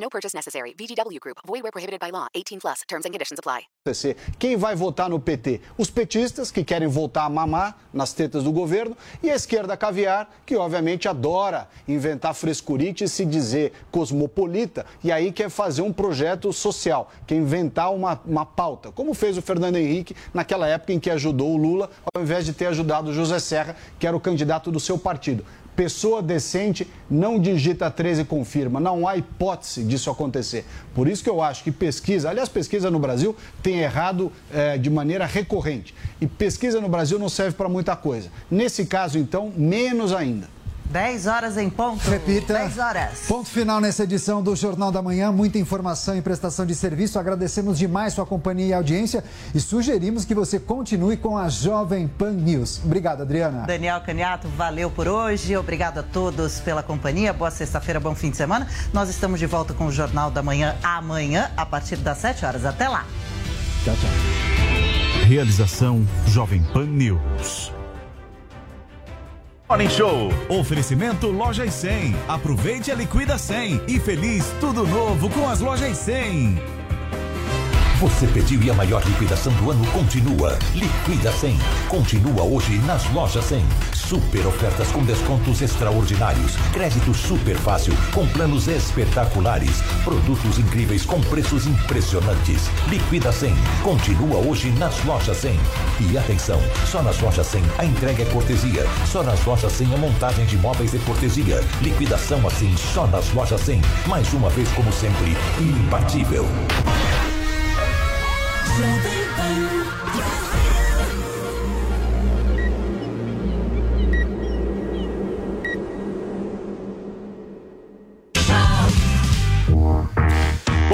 No purchase necessary. VGW Group. Void where prohibited by law. 18 plus. Terms and conditions apply. Quem vai votar no PT? Os petistas, que querem voltar a mamar nas tetas do governo, e a esquerda caviar, que obviamente adora inventar frescurite e se dizer cosmopolita, e aí quer fazer um projeto social, quer inventar uma, uma pauta, como fez o Fernando Henrique naquela época em que ajudou o Lula, ao invés de ter ajudado o José Serra, que era o candidato do seu partido. Pessoa decente não digita 13 e confirma. Não há hipótese disso acontecer. Por isso que eu acho que pesquisa, aliás, pesquisa no Brasil tem errado é, de maneira recorrente. E pesquisa no Brasil não serve para muita coisa. Nesse caso, então, menos ainda. 10 horas em ponto. Repita. 10 horas. Ponto final nessa edição do Jornal da Manhã. Muita informação e prestação de serviço. Agradecemos demais sua companhia e audiência e sugerimos que você continue com a Jovem Pan News. Obrigado, Adriana. Daniel Caniato, valeu por hoje. Obrigado a todos pela companhia. Boa sexta-feira, bom fim de semana. Nós estamos de volta com o Jornal da Manhã amanhã, a partir das 7 horas. Até lá. Tchau, tchau. Realização Jovem Pan News. Morning Show. Oferecimento Lojas 100. Aproveite a Liquida 100 e feliz tudo novo com as Lojas 100. Você pediu e a maior liquidação do ano continua. Liquida 100. Continua hoje nas lojas 100. Super ofertas com descontos extraordinários. Crédito super fácil com planos espetaculares. Produtos incríveis com preços impressionantes. Liquida 100. Continua hoje nas lojas 100. E atenção, só nas lojas 100 a entrega é cortesia. Só nas lojas 100 a montagem de móveis é cortesia. Liquidação assim só nas lojas 100. Mais uma vez como sempre, imbatível. Ruben, Ruben.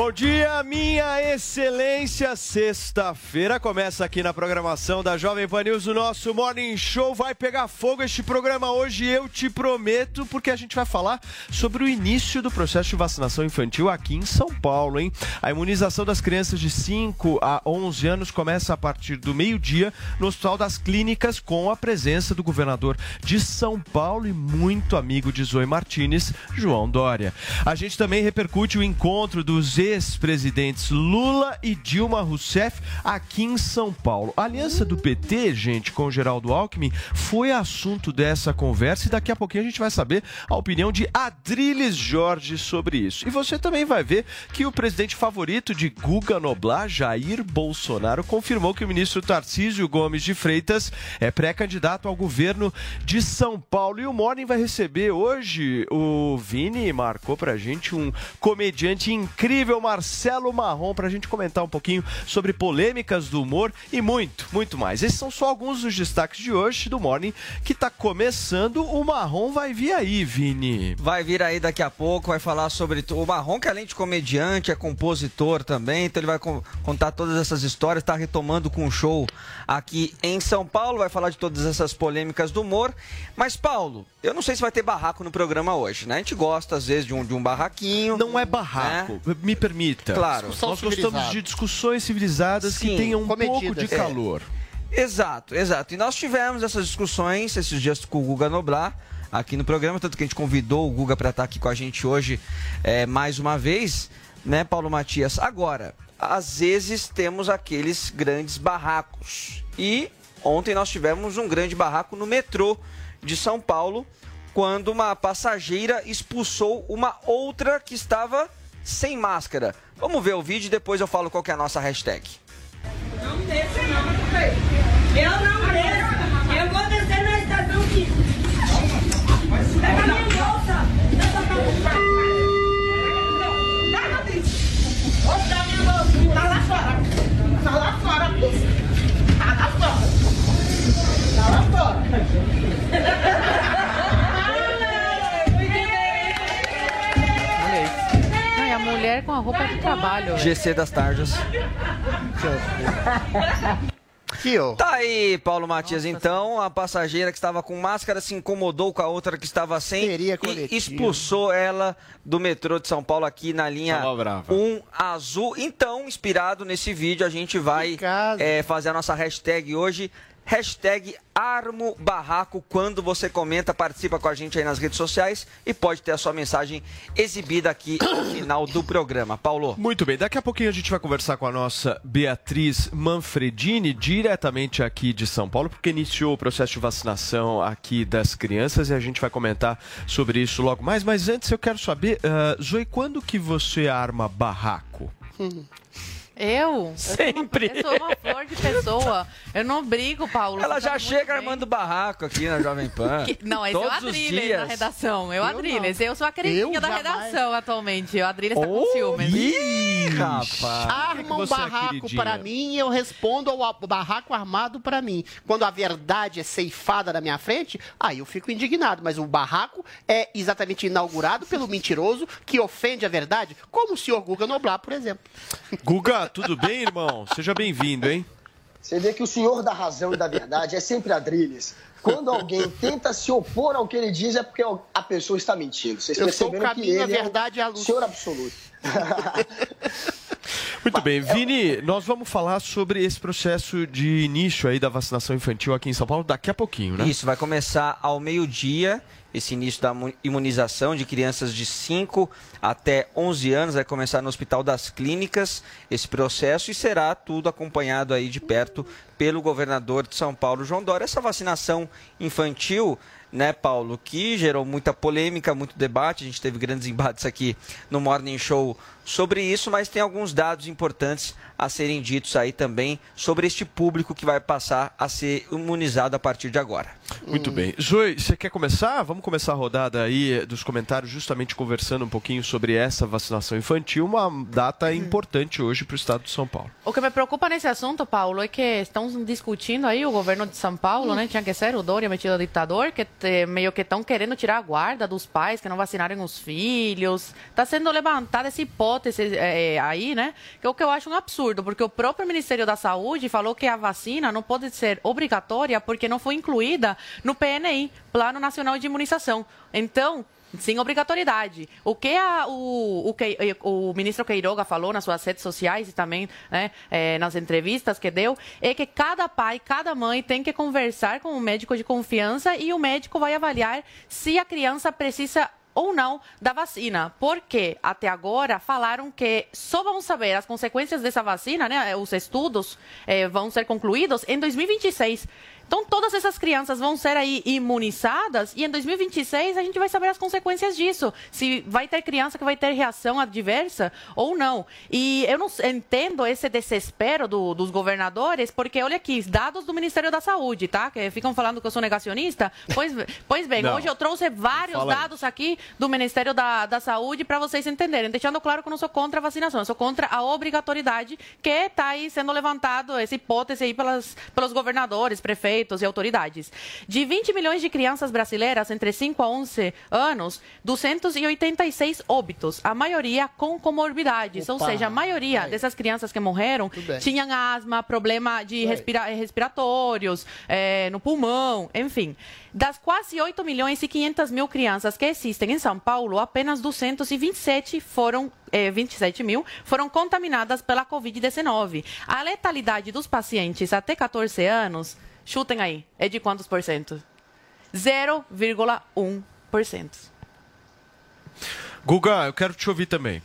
Bom dia, minha excelência. Sexta-feira começa aqui na programação da Jovem Pan News. O nosso Morning Show vai pegar fogo este programa hoje, eu te prometo, porque a gente vai falar sobre o início do processo de vacinação infantil aqui em São Paulo, hein? A imunização das crianças de 5 a 11 anos começa a partir do meio-dia no Hospital das Clínicas com a presença do governador de São Paulo e muito amigo de Zoe Martinez, João Dória. A gente também repercute o encontro dos ex-presidentes Lula e Dilma Rousseff aqui em São Paulo. A aliança do PT, gente, com Geraldo Alckmin, foi assunto dessa conversa e daqui a pouquinho a gente vai saber a opinião de Adriles Jorge sobre isso. E você também vai ver que o presidente favorito de Guga Noblar, Jair Bolsonaro, confirmou que o ministro Tarcísio Gomes de Freitas é pré-candidato ao governo de São Paulo. E o Morning vai receber hoje, o Vini marcou pra gente um comediante incrível, Marcelo Marrom, pra gente comentar um pouquinho sobre polêmicas do humor e muito, muito mais. Esses são só alguns dos destaques de hoje do Morning que tá começando. O Marrom vai vir aí, Vini. Vai vir aí daqui a pouco, vai falar sobre o Marrom, que além de comediante, é compositor também, então ele vai con- contar todas essas histórias, está retomando com um show aqui em São Paulo, vai falar de todas essas polêmicas do humor. Mas, Paulo, eu não sei se vai ter barraco no programa hoje, né? A gente gosta, às vezes, de um, de um barraquinho. Não é barraco, me permita. Claro. Nós gostamos de discussões civilizadas que Sim, tenham um pouco de É. calor. Exato, exato. E nós tivemos essas discussões esses dias com o Guga Noblar aqui no programa, tanto que a gente convidou o Guga para estar aqui com a gente hoje é, mais uma vez, né, Paulo Matias? Agora, às vezes temos aqueles grandes barracos. E ontem nós tivemos um grande barraco no metrô de São Paulo, quando uma passageira expulsou uma outra que estava sem máscara. Vamos ver o vídeo e depois eu falo qual é a nossa hashtag. Não não. Eu não. Eu vou descer na estação aqui. Tá lá fora. Tá lá fora. mulher com a roupa de trabalho. GC das tardes. Tá aí, Paulo Matias. então, a passageira que estava com máscara se incomodou com a outra que estava sem e expulsou ela do metrô de São Paulo aqui na linha Tava brava. 1 azul. Então, inspirado nesse vídeo, a gente vai é, fazer a nossa hashtag hoje. Hashtag Armo Barraco. Quando você comenta, participa com a gente aí nas redes sociais e pode ter a sua mensagem exibida aqui ao final do programa. Paulo. Muito bem, daqui a pouquinho a gente vai conversar com a nossa Beatriz Manfredini, diretamente aqui de São Paulo, porque iniciou o processo de vacinação aqui das crianças e a gente vai comentar sobre isso logo mais. Mas antes eu quero saber, uh, Zoe, quando que você arma barraco? Eu? Sempre. Eu sou uma flor de pessoa. Eu não brigo, Paulo. Ela já muito chega bem. armando barraco aqui na Jovem Pan. Que- Não, esse é o Todos Adriles dias. da redação. Eu, Eu Adriles. não. Eu sou a queridinha da jamais. redação atualmente. O Adriles tá com ciúmes. Ih, rapaz. Arma um barraco para mim e eu respondo ao barraco armado para mim. Quando a verdade é ceifada na minha frente, aí eu fico indignado. Mas o barraco é exatamente inaugurado pelo mentiroso que ofende a verdade, como o senhor Guga Noblar, por exemplo. Guga, tudo bem, irmão? Seja bem-vindo, hein? Você vê que o senhor da razão e da verdade é sempre Adriles. Quando alguém tenta se opor ao que ele diz, é porque a pessoa está mentindo. Vocês Eu sou o que caminho, a ele verdade e é a o luz. senhor absoluto. Muito bem, Vini, nós vamos falar sobre esse processo de início aí da vacinação infantil aqui em São Paulo daqui a pouquinho, né? Isso, vai começar ao meio-dia, esse início da mu- imunização de crianças de 5 até 11 anos. Vai começar no Hospital das Clínicas esse processo e será tudo acompanhado aí de perto pelo governador de São Paulo, João Dória. Essa vacinação infantil, né, Paulo, que gerou muita polêmica, muito debate. A gente teve grandes embates aqui no Morning Show sobre isso, mas tem alguns dados importantes a serem ditos aí também sobre este público que vai passar a ser imunizado a partir de agora. Muito bem. Zoe, você quer começar? Vamos começar a rodada aí eh, dos comentários, justamente conversando um pouquinho sobre essa vacinação infantil, uma data importante hoje para o estado de São Paulo. O que me preocupa nesse assunto, Paulo, é que estão discutindo aí o governo de São Paulo, né? Tinha que ser o Dória metido a ditador, que te- meio que estão querendo tirar a guarda dos pais que não vacinarem os filhos. Está sendo levantada essa hipótese é, aí, né? Que é o que eu acho um absurdo, porque o próprio Ministério da Saúde falou que a vacina não pode ser obrigatória porque não foi incluída no PNI, Plano Nacional de Imunização. Então, sem obrigatoriedade. O que a- o, o, Quei- o ministro Queiroga falou nas suas redes sociais e também né, eh, nas entrevistas que deu é que cada pai, cada mãe tem que conversar com um médico de confiança e o médico vai avaliar se a criança precisa ou não da vacina. Porque até agora falaram que só vamos saber as consequências dessa vacina, né? Os estudos eh, vão ser concluídos em 2026. Então, todas essas crianças vão ser aí imunizadas e em 2026 a gente vai saber as consequências disso. Se vai ter criança que vai ter reação adversa ou não. E eu não entendo esse desespero do- dos governadores, porque olha aqui, dados do Ministério da Saúde, tá? Que ficam falando que eu sou negacionista. Pois, pois bem, Não. hoje eu trouxe vários Fala aí. dados aqui do Ministério da, da Saúde para vocês entenderem, deixando claro que eu não sou contra a vacinação, eu sou contra a obrigatoriedade que está aí sendo levantado, essa hipótese aí pelas, pelos governadores, prefeitos e autoridades. De 20 milhões de crianças brasileiras entre 5 a 11 anos, 286 óbitos, a maioria com comorbidades, ou Opa, seja, a maioria dessas crianças que morreram tinham asma, problema de respira- respiratórios, eh, no pulmão, enfim. Das quase 8 milhões e 500 mil crianças que existem em São Paulo, apenas 227 foram, eh, 27 mil foram contaminadas pela Covid-19. A letalidade dos pacientes até 14 anos, chutem aí, é de quantos por cento? 0,1%. Guga, eu quero te ouvir também.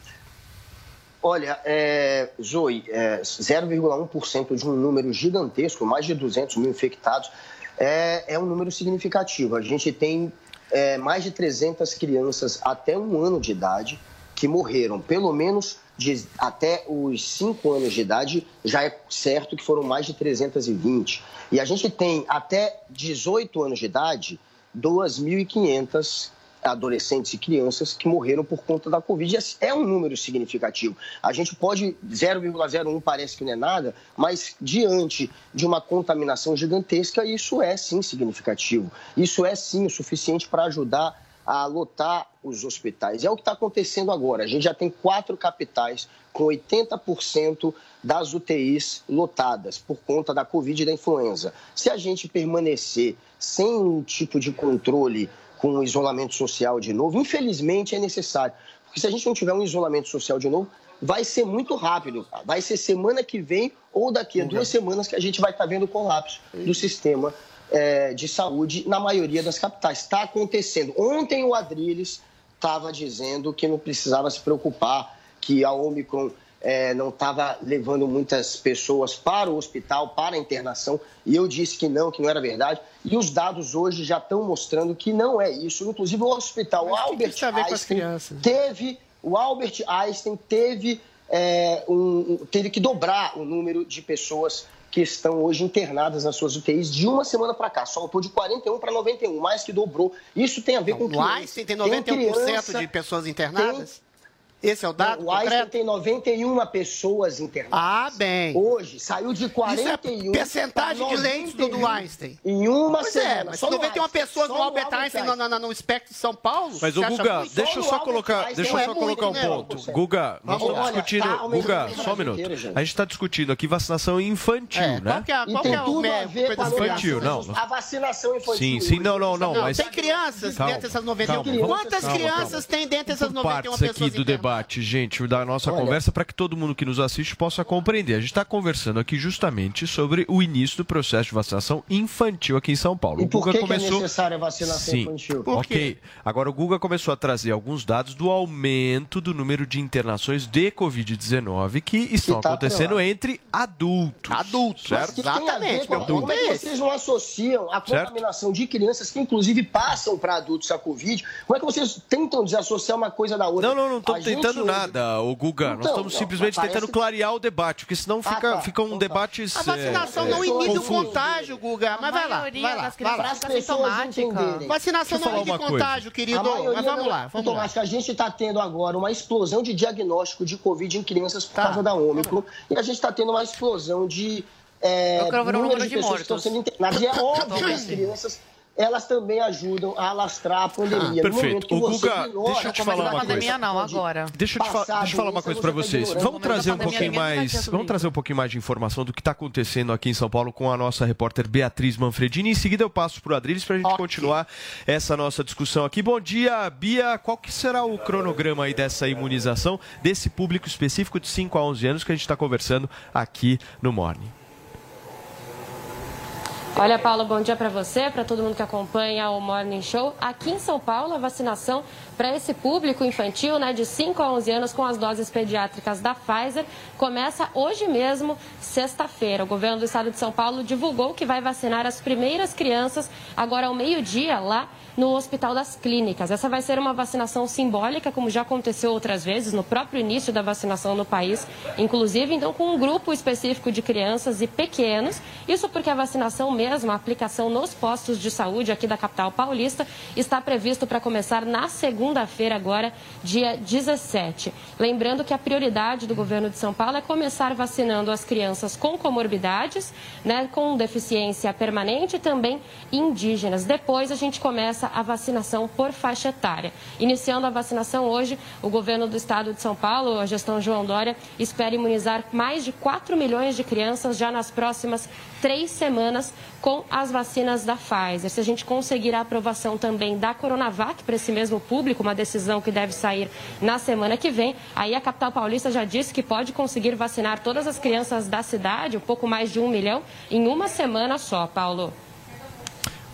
Olha, é, Zoe, é, 0,1% de um número gigantesco, mais de 200 mil infectados, é, é um número significativo. A gente tem é, mais de 300 crianças até um ano de idade que morreram, pelo menos de, até os 5 anos de idade, já é certo que foram mais de 320. E a gente tem até 18 anos de idade, 2.500 adolescentes e crianças que morreram por conta da Covid. É um número significativo. A gente pode, 0,01 parece que não é nada, mas diante de uma contaminação gigantesca, isso é sim significativo. Isso é sim o suficiente para ajudar a lotar os hospitais. É o que está acontecendo agora. A gente já tem quatro capitais com 80% das UTIs lotadas por conta da Covid e da influenza. Se a gente permanecer sem um tipo de controle com o isolamento social de novo, infelizmente é necessário. Porque se a gente não tiver um isolamento social de novo, vai ser muito rápido. Vai ser semana que vem ou daqui a duas semanas que a gente vai estar vendo o colapso do sistema é, de saúde na maioria das capitais. Está acontecendo. Ontem o Adriles estava dizendo que não precisava se preocupar, que a Omicron é, não estava levando muitas pessoas para o hospital, para a internação, e eu disse que não, que não era verdade. E os dados hoje já estão mostrando que não é isso. Inclusive o hospital Mas Albert que que Einstein teve, o Albert Einstein teve, é, um- teve que dobrar o número de pessoas que estão hoje internadas nas suas UTIs de uma semana para cá. Saltou de 41 para 91, mais que dobrou. Isso tem a ver com O criança. Einstein tem 91% criança, de pessoas internadas? Esse é o dado o Einstein concreto? tem 91 pessoas internadas. Ah, bem. Hoje, saiu de 41 Isso é percentagem de leitos do, do 91 Einstein. Em uma pois semana. É, mas Só no 91 Einstein, pessoas no Albert Einstein, Einstein. no, no, no espectro de São Paulo. Mas, acha Guga, deixa eu Só colocar, deixa eu só é colocar um ponto. Guga, nós estamos tá discutindo. aumentando Guga, o só um minuto. A gente está discutindo aqui vacinação infantil, É, né? qual que é, qual que é o tudo a mé- ver com a Infantil, não. A vacinação infantil. Sim, sim, não, não, não. Tem crianças dentro dessas 91. calma, vamos- Quantas crianças tem dentro dessas por 91 partes pessoas aqui do internadas? Debate, gente, da nossa Olha. conversa, para que todo mundo que nos assiste possa compreender. A gente está conversando aqui justamente sobre o início do processo de vacinação infantil aqui em São Paulo. E o por Guga que, que é começou. necessária a vacinação Sim. infantil? Por ok. Agora o Guga começou a trazer alguns dados do aumento do número de internações de Covid-19 que estão tá acontecendo entre adultos. Adultos, certo? Que tem a ver Exatamente, com Como é é que esse. vocês não associam a Certo. contaminação de crianças que, inclusive, passam para adultos a Covid? Como é que vocês tentam desassociar uma coisa da outra? Não, não, não gente tentando hoje- nada, o Guga. Nós Então, estamos não, simplesmente parece- tentando clarear o debate, porque senão Ah, fica, tá. fica um Então tá. debate. A vacinação é, não é, inibe o contágio, Guga. Mas vai lá, maioria vai lá. das Vai lá. entenderem. Vacinação não inibe contágio, querido. Mas vamos lá, vamos lá. Tomás, que a gente está tendo agora uma explosão de diagnóstico de Covid em crianças por Tá. causa da Ômicron. E a gente está tendo uma explosão de. É, Eu quero ver o número de pessoas que estão sendo internadas. E é óbvio que as crianças. Elas também ajudam a alastrar a pandemia. Ah, no momento perfeito. que O você Guga, ignora deixa eu te falar a uma pandemia coisa. não, agora. Deixa eu, te fa- deixa eu falar uma coisa para tá vocês. ignorando. Vamos trazer um pandemia pouquinho mais, vamos trazer um pouquinho mais de informação do que está acontecendo aqui em São Paulo com a nossa repórter Beatriz Manfredini. Em seguida eu passo para o Adriles para a gente Ok. continuar essa nossa discussão aqui. Bom dia, Bia. Qual que será o cronograma aí dessa imunização desse público específico de 5 a 11 anos que a gente está conversando aqui no Morning? Olha, Paulo, bom dia para você, para todo mundo que acompanha o Morning Show. Aqui em São Paulo, a vacinação para esse público infantil, né, de 5 a 11 anos com as doses pediátricas da Pfizer, começa hoje mesmo, sexta-feira. O governo do estado de São Paulo divulgou que vai vacinar as primeiras crianças agora ao meio-dia lá no Hospital das Clínicas. Essa vai ser uma vacinação simbólica, como já aconteceu outras vezes, no próprio início da vacinação no país, inclusive, então, com um grupo específico de crianças e pequenos. Isso porque a vacinação mesmo, a aplicação nos postos de saúde aqui da capital paulista, está previsto para começar na segunda-feira, agora, dia 17. Lembrando que a prioridade do governo de São Paulo é começar vacinando as crianças com comorbidades, né, com deficiência permanente e também indígenas. Depois a gente começa a vacinação por faixa etária. Iniciando a vacinação hoje, o governo do estado de São Paulo, a gestão João Dória, espera imunizar mais de 4 milhões de crianças já nas próximas três semanas com as vacinas da Pfizer. Se a gente conseguir a aprovação também da Coronavac para esse mesmo público, uma decisão que deve sair na semana que vem, aí a capital paulista já disse que pode conseguir vacinar todas as crianças da cidade, um pouco mais de um milhão, em uma semana só, Paulo.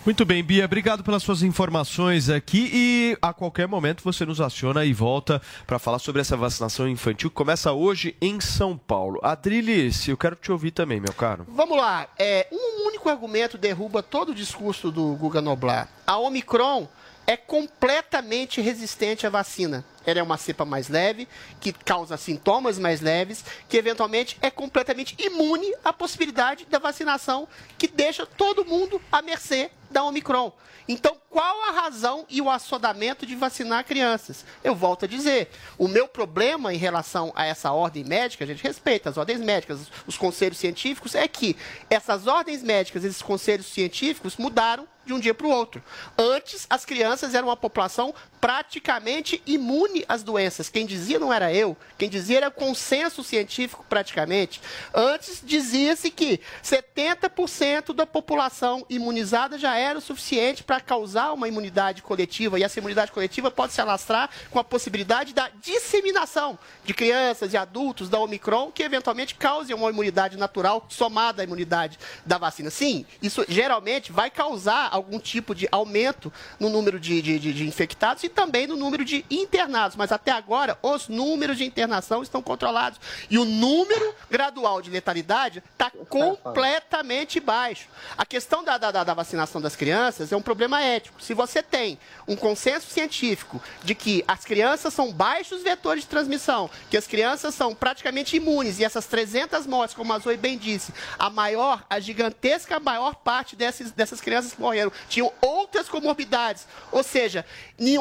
Muito bem, Bia, obrigado pelas suas informações aqui e a qualquer momento você nos aciona e volta para falar sobre essa vacinação infantil que começa hoje em São Paulo. Adriles, eu quero te ouvir também, meu caro. Vamos lá. É, um único argumento derruba todo o discurso do Guga Noblar. A Omicron é completamente resistente à vacina. Ela é uma cepa mais leve, que causa sintomas mais leves, que eventualmente é completamente imune à possibilidade da vacinação, que deixa todo mundo à mercê da Omicron. Então, qual a razão e o assodamento de vacinar crianças? Eu volto a dizer, o meu problema em relação a essa ordem médica, a gente respeita as ordens médicas, os conselhos científicos, é que essas ordens médicas, esses conselhos científicos mudaram de um dia para o outro. Antes, as crianças eram uma população praticamente imune às doenças. Quem dizia não era eu, quem dizia era consenso científico praticamente. Antes dizia-se que 70% da população imunizada já era o suficiente para causar uma imunidade coletiva e essa imunidade coletiva pode se alastrar com a possibilidade da disseminação de crianças e adultos da Omicron que eventualmente cause uma imunidade natural somada à imunidade da vacina. Sim, isso geralmente vai causar algum tipo de aumento no número de, de, de, de infectados e também no número de internados, mas até agora os números de internação estão controlados. E o número gradual de letalidade está completamente baixo. A questão da, da, da vacinação das crianças é um problema ético. Se você tem um consenso científico de que as crianças são baixos vetores de transmissão, que as crianças são praticamente imunes, e essas 300 mortes, como a Zoe bem disse, a maior, a gigantesca maior parte dessas, dessas crianças que morreram tinham outras comorbidades. Ou seja,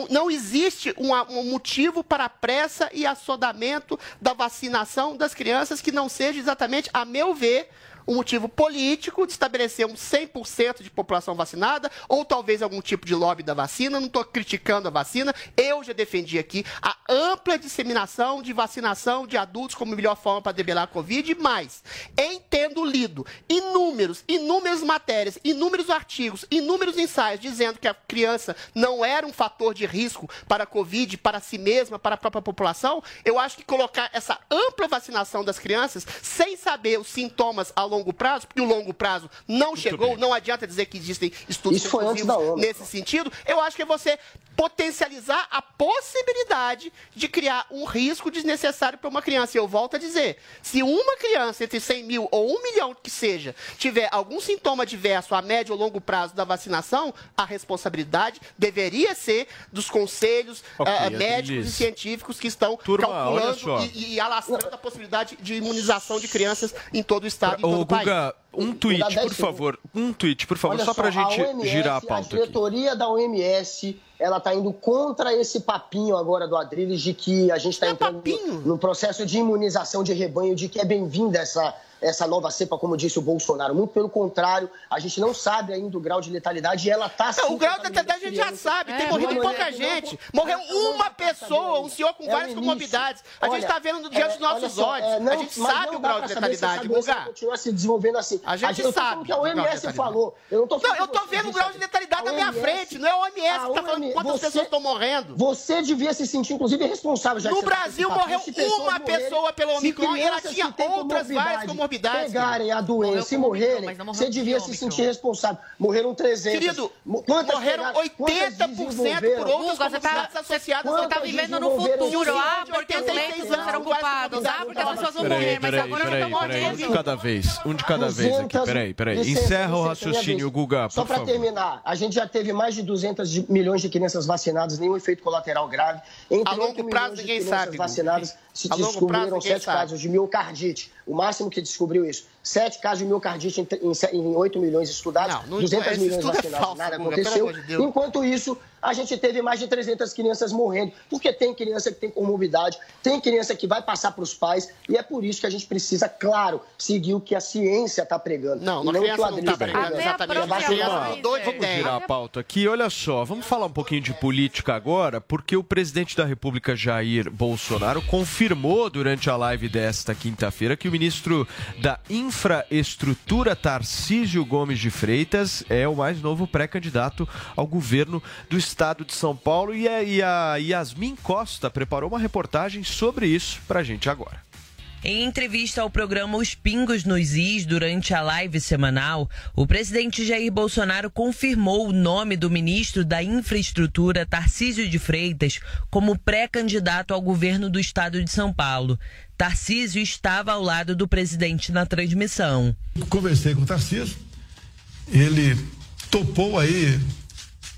não existe um, um motivo para pressa e assodamento da vacinação das crianças que não seja exatamente, a meu ver, um motivo político de estabelecer um 100% de população vacinada, ou talvez algum tipo de lobby da vacina. Não estou criticando a vacina. Eu já defendi aqui a ampla disseminação de vacinação de adultos como melhor forma para debelar a Covid. Mas, em tendo lido inúmeros, inúmeras matérias, inúmeros artigos, inúmeros ensaios dizendo que a criança não era um fator de risco para a Covid, para si mesma, para a própria população, eu acho que colocar essa ampla vacinação das crianças, sem saber os sintomas ao longo prazo, porque o longo prazo não Muito chegou, bem. não adianta dizer que existem estudos Isso foi antes da ONU. nesse sentido. Eu acho que é você potencializar a possibilidade de criar um risco desnecessário para uma criança. E eu volto a dizer, se uma criança entre 100 mil ou 1 milhão que seja, tiver algum sintoma adverso a médio ou longo prazo da vacinação, a responsabilidade deveria ser dos conselhos okay, uh, médicos e científicos que estão Turma, calculando e, e, alastrando a possibilidade de imunização de crianças em todo o estado. Pra, o Guga, um tweet, por favor. Um tweet, por favor, Olha só, só para a gente OMS, girar a pauta. A diretoria aqui. da OMS ela está indo contra esse papinho agora do Adriles de que a gente está é entrando no, no, processo de imunização de rebanho, de que é bem-vinda essa, essa nova cepa, como disse o Bolsonaro. Muito pelo contrário, a gente não sabe ainda o grau de letalidade e ela está O grau de letalidade a gente já sabe, é, tem morrido pouca gente. Morreu uma pessoa, um senhor com é várias comorbidades. A gente está vendo diante dos nossos olhos. É, não, a gente sabe o grau de letalidade, Guga. continua se desenvolvendo assim. A gente, a gente sabe. que a OMS falou. Eu não estou Não, eu estou vendo o grau de letalidade na minha frente. Não é a OMS que está falando quantas pessoas estão morrendo. Você devia se sentir, inclusive, responsável. Já no Brasil morreu uma pessoa pelo Omicron e ela tinha outras várias comorbidades pegarem a doença e morrerem, você devia se sentir responsável. Morreram 300. Querido, Quantas morreram 80% por outras você tá, associadas. Você está vivendo no futuro. Ah, porque os leitos vão ser ocupados. Ah, porque as pessoas vão morrer. Mas agora já estão morrendo. Um de cada vez. Um de cada vez aqui. Peraí, peraí. Encerra o raciocínio, Guga, Só para terminar, a gente já teve mais de 200 milhões de crianças vacinadas, nenhum efeito colateral grave. Entre a longo prazo, ninguém sabe. vacinadas se descobriram sete casos de miocardite. O máximo que descobriu isso. Sete casos de miocardite em, em, em 8 milhões estudados, não, não, 200 milhões é vacinados. É nada aconteceu. De Enquanto isso, a gente teve mais de 300 crianças morrendo, porque tem criança que tem comorbidade, tem criança que vai passar para os pais, e é por isso que a gente precisa, claro, seguir o que a ciência está pregando. Não, não, não que o não está pregando exatamente. Vamos girar a pauta aqui. Olha só, vamos falar um pouquinho de política agora, porque o presidente da República, Jair Bolsonaro, confirmou durante a live desta quinta-feira que o ministro da Infraestrutura, Tarcísio Gomes de Freitas, é o mais novo pré-candidato ao governo do Estado de São Paulo e a Yasmin Costa preparou uma reportagem sobre isso para a gente agora. Em entrevista ao programa Os Pingos nos Is, durante a live semanal, o presidente Jair Bolsonaro confirmou o nome do ministro da Infraestrutura, Tarcísio de Freitas, como pré-candidato ao governo do estado de São Paulo. Tarcísio estava ao lado do presidente na transmissão. Conversei com o Tarcísio, ele topou aí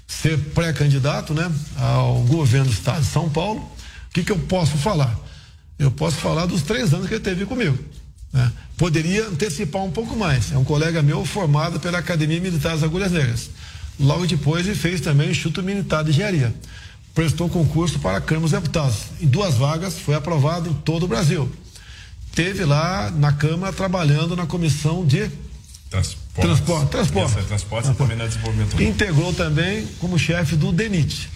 ser pré-candidato né, ao governo do estado de São Paulo, o que, que eu posso falar? Eu posso falar dos três anos que ele teve comigo. Né? Poderia antecipar um pouco mais. É um colega meu formado pela Academia Militar das Agulhas Negras. Logo depois ele fez também o Instituto Militar de Engenharia. Prestou concurso para Câmara dos Deputados. Em duas vagas, foi aprovado em todo o Brasil. Teve lá na Câmara trabalhando na comissão de Transporte. Transporte. Transporte. transporte também no desenvolvimento. Integrou também como chefe do DENIT.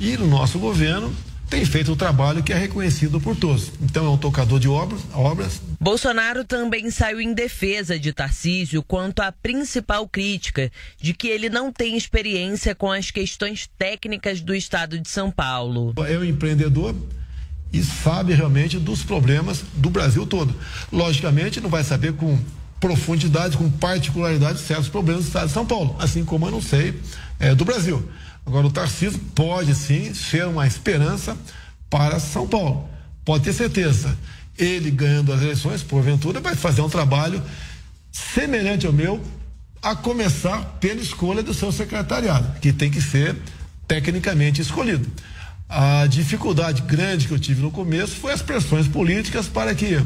E no nosso governo tem feito o trabalho que é reconhecido por todos. Então é um tocador de obras, obras. Bolsonaro também saiu em defesa de Tarcísio quanto à principal crítica de que ele não tem experiência com as questões técnicas do estado de São Paulo. É um empreendedor e sabe realmente dos problemas do Brasil todo. Logicamente, não vai saber com profundidade, com particularidade, certos problemas do estado de São Paulo, assim como eu não sei é, do Brasil. Agora, o Tarcísio pode sim ser uma esperança para São Paulo. Pode ter certeza. Ele ganhando as eleições, porventura, vai fazer um trabalho semelhante ao meu, a começar pela escolha do seu secretariado, que tem que ser tecnicamente escolhido. A dificuldade grande que eu tive no começo foi as pressões políticas para que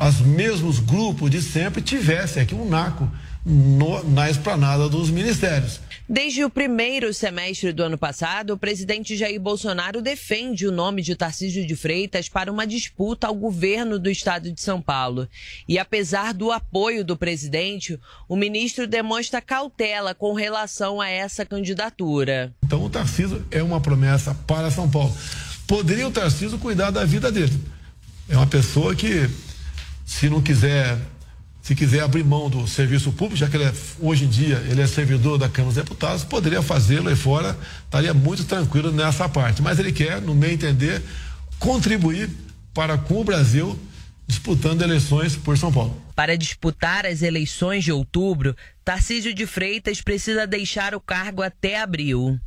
os mesmos grupos de sempre tivessem aqui um naco no, na esplanada dos ministérios. Desde o primeiro semestre do ano passado, o presidente Jair Bolsonaro defende o nome de Tarcísio de Freitas para uma disputa ao governo do estado de São Paulo. E apesar do apoio do presidente, o ministro demonstra cautela com relação a essa candidatura. Então o Tarcísio é uma promessa para São Paulo. Poderia o Tarcísio cuidar da vida dele. É uma pessoa que, se não quiser se quiser abrir mão do serviço público, já que ele é, hoje em dia ele é servidor da Câmara dos Deputados, poderia fazê-lo aí fora, estaria muito tranquilo nessa parte. Mas ele quer, no meu entender, contribuir para com o Brasil disputando eleições por São Paulo. Para disputar as eleições de outubro, Tarcísio de Freitas precisa deixar o cargo até abril.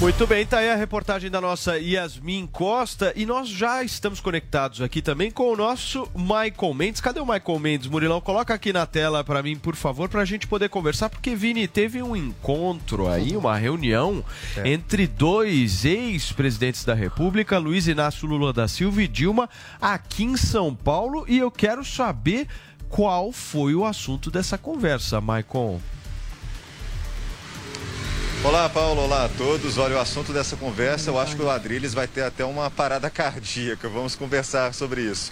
Muito bem, tá aí a reportagem da nossa Yasmin Costa e nós já estamos conectados aqui também com o nosso Michael Mendes. Cadê o Michael Mendes, Murilão? Coloca aqui na tela para mim, por favor, para a gente poder conversar, porque Vini teve um encontro aí, uma reunião é. entre dois ex-presidentes da República, Luiz Inácio Lula da Silva e Dilma, aqui em São Paulo, e eu quero saber qual foi o assunto dessa conversa, Michael. Olá, Paulo. Olá a todos. Olha, o assunto dessa conversa, eu acho que o Adriles vai ter até uma parada cardíaca. Vamos conversar sobre isso.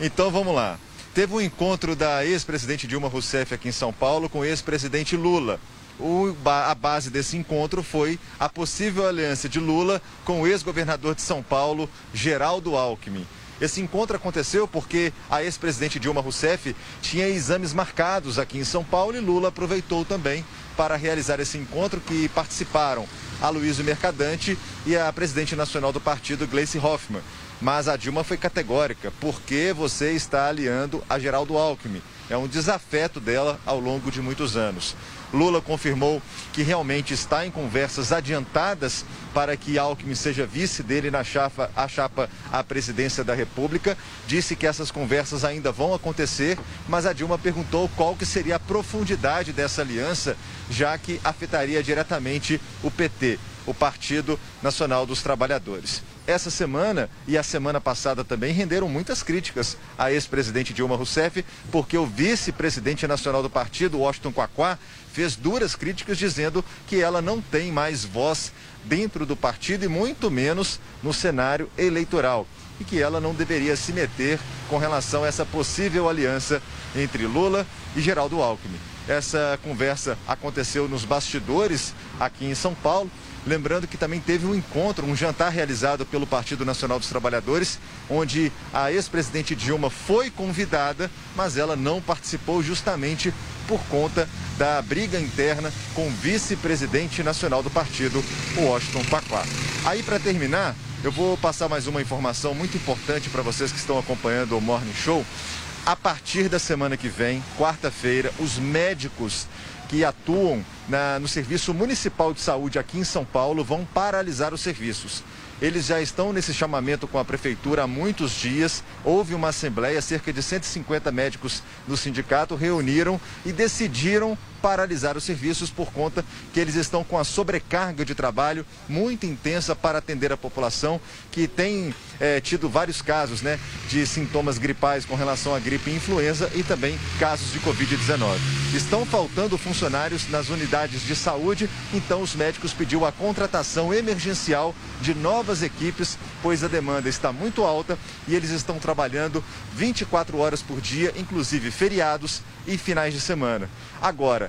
Então, vamos lá. Teve um encontro da ex-presidente Dilma Rousseff aqui em São Paulo com o ex-presidente Lula. O, a base desse encontro foi a possível aliança de Lula com o ex-governador de São Paulo, Geraldo Alckmin. Esse encontro aconteceu porque a ex-presidente Dilma Rousseff tinha exames marcados aqui em São Paulo e Lula aproveitou também para realizar esse encontro que participaram a Luísa Mercadante e a presidente nacional do partido, Gleice Hoffmann. Mas a Dilma foi categórica, porque você está aliando a Geraldo Alckmin. É um desafeto dela ao longo de muitos anos. Lula confirmou que realmente está em conversas adiantadas para que Alckmin seja vice dele na chapa, a chapa à presidência da República. Disse que essas conversas ainda vão acontecer, mas a Dilma perguntou qual que seria a profundidade dessa aliança, já que afetaria diretamente o PT, o Partido Nacional dos Trabalhadores essa semana e a semana passada também renderam muitas críticas à ex-presidente Dilma Rousseff, porque o vice-presidente nacional do partido, Washington Quaquá, fez duras críticas dizendo que ela não tem mais voz dentro do partido e muito menos no cenário eleitoral e que ela não deveria se meter com relação a essa possível aliança entre Lula e Geraldo Alckmin. Essa conversa aconteceu nos bastidores aqui em São Paulo Lembrando que também teve um encontro, um jantar realizado pelo Partido Nacional dos Trabalhadores, onde a ex-presidente Dilma foi convidada, mas ela não participou justamente por conta da briga interna com o vice-presidente nacional do partido, o Washington Paquá. Aí, para terminar, eu vou passar mais uma informação muito importante para vocês que estão acompanhando o Morning Show. A partir da semana que vem, quarta-feira, os médicos que atuam na, no Serviço Municipal de Saúde aqui em São Paulo vão paralisar os serviços. Eles já estão nesse chamamento com a prefeitura há muitos dias. Houve uma assembleia, cerca de 150 médicos do sindicato reuniram e decidiram paralisar os serviços por conta que eles estão com a sobrecarga de trabalho muito intensa para atender a população que tem é, tido vários casos né, de sintomas gripais com relação à gripe e influenza e também casos de Covid-19. Estão faltando funcionários nas unidades de saúde, então os médicos pediu a contratação emergencial de novas equipes pois a demanda está muito alta e eles estão trabalhando 24 horas por dia, inclusive feriados e finais de semana. Agora,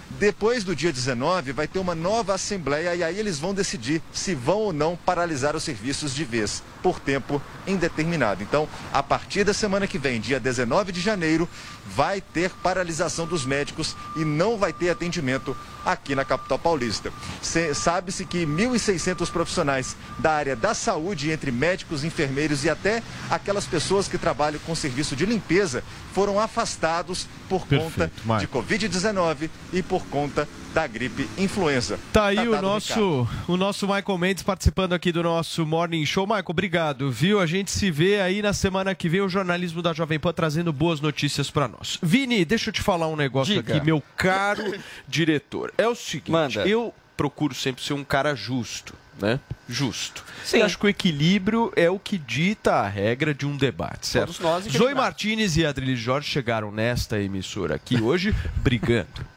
depois do dia 19, vai ter uma nova assembleia e aí eles vão decidir se vão ou não paralisar os serviços de vez, por tempo indeterminado. Então, a partir da semana que vem, dia 19 de janeiro, vai ter paralisação dos médicos e não vai ter atendimento aqui na capital paulista. Se- Sabe-se que 1.600 profissionais da área da saúde, entre médicos, enfermeiros e até aquelas pessoas que trabalham com serviço de limpeza, foram afastados por conta Perfeito, Marco. de Covid-19 e por conta da gripe influenza. Tá aí o dado nosso, o nosso Michael Mendes participando aqui do nosso Morning Show. Michael, obrigado, viu? A gente se vê aí na semana que vem o jornalismo da Jovem Pan trazendo boas notícias pra nós. Vini, deixa eu te falar um negócio Diga. aqui, meu caro diretor. É o seguinte, Manda. eu procuro sempre ser um cara justo, né? Justo. Sim. E acho que o equilíbrio é o que dita a regra de um debate, certo? Todos nós Zoe. Martinez e Adriles Jorge chegaram nesta emissora aqui hoje brigando.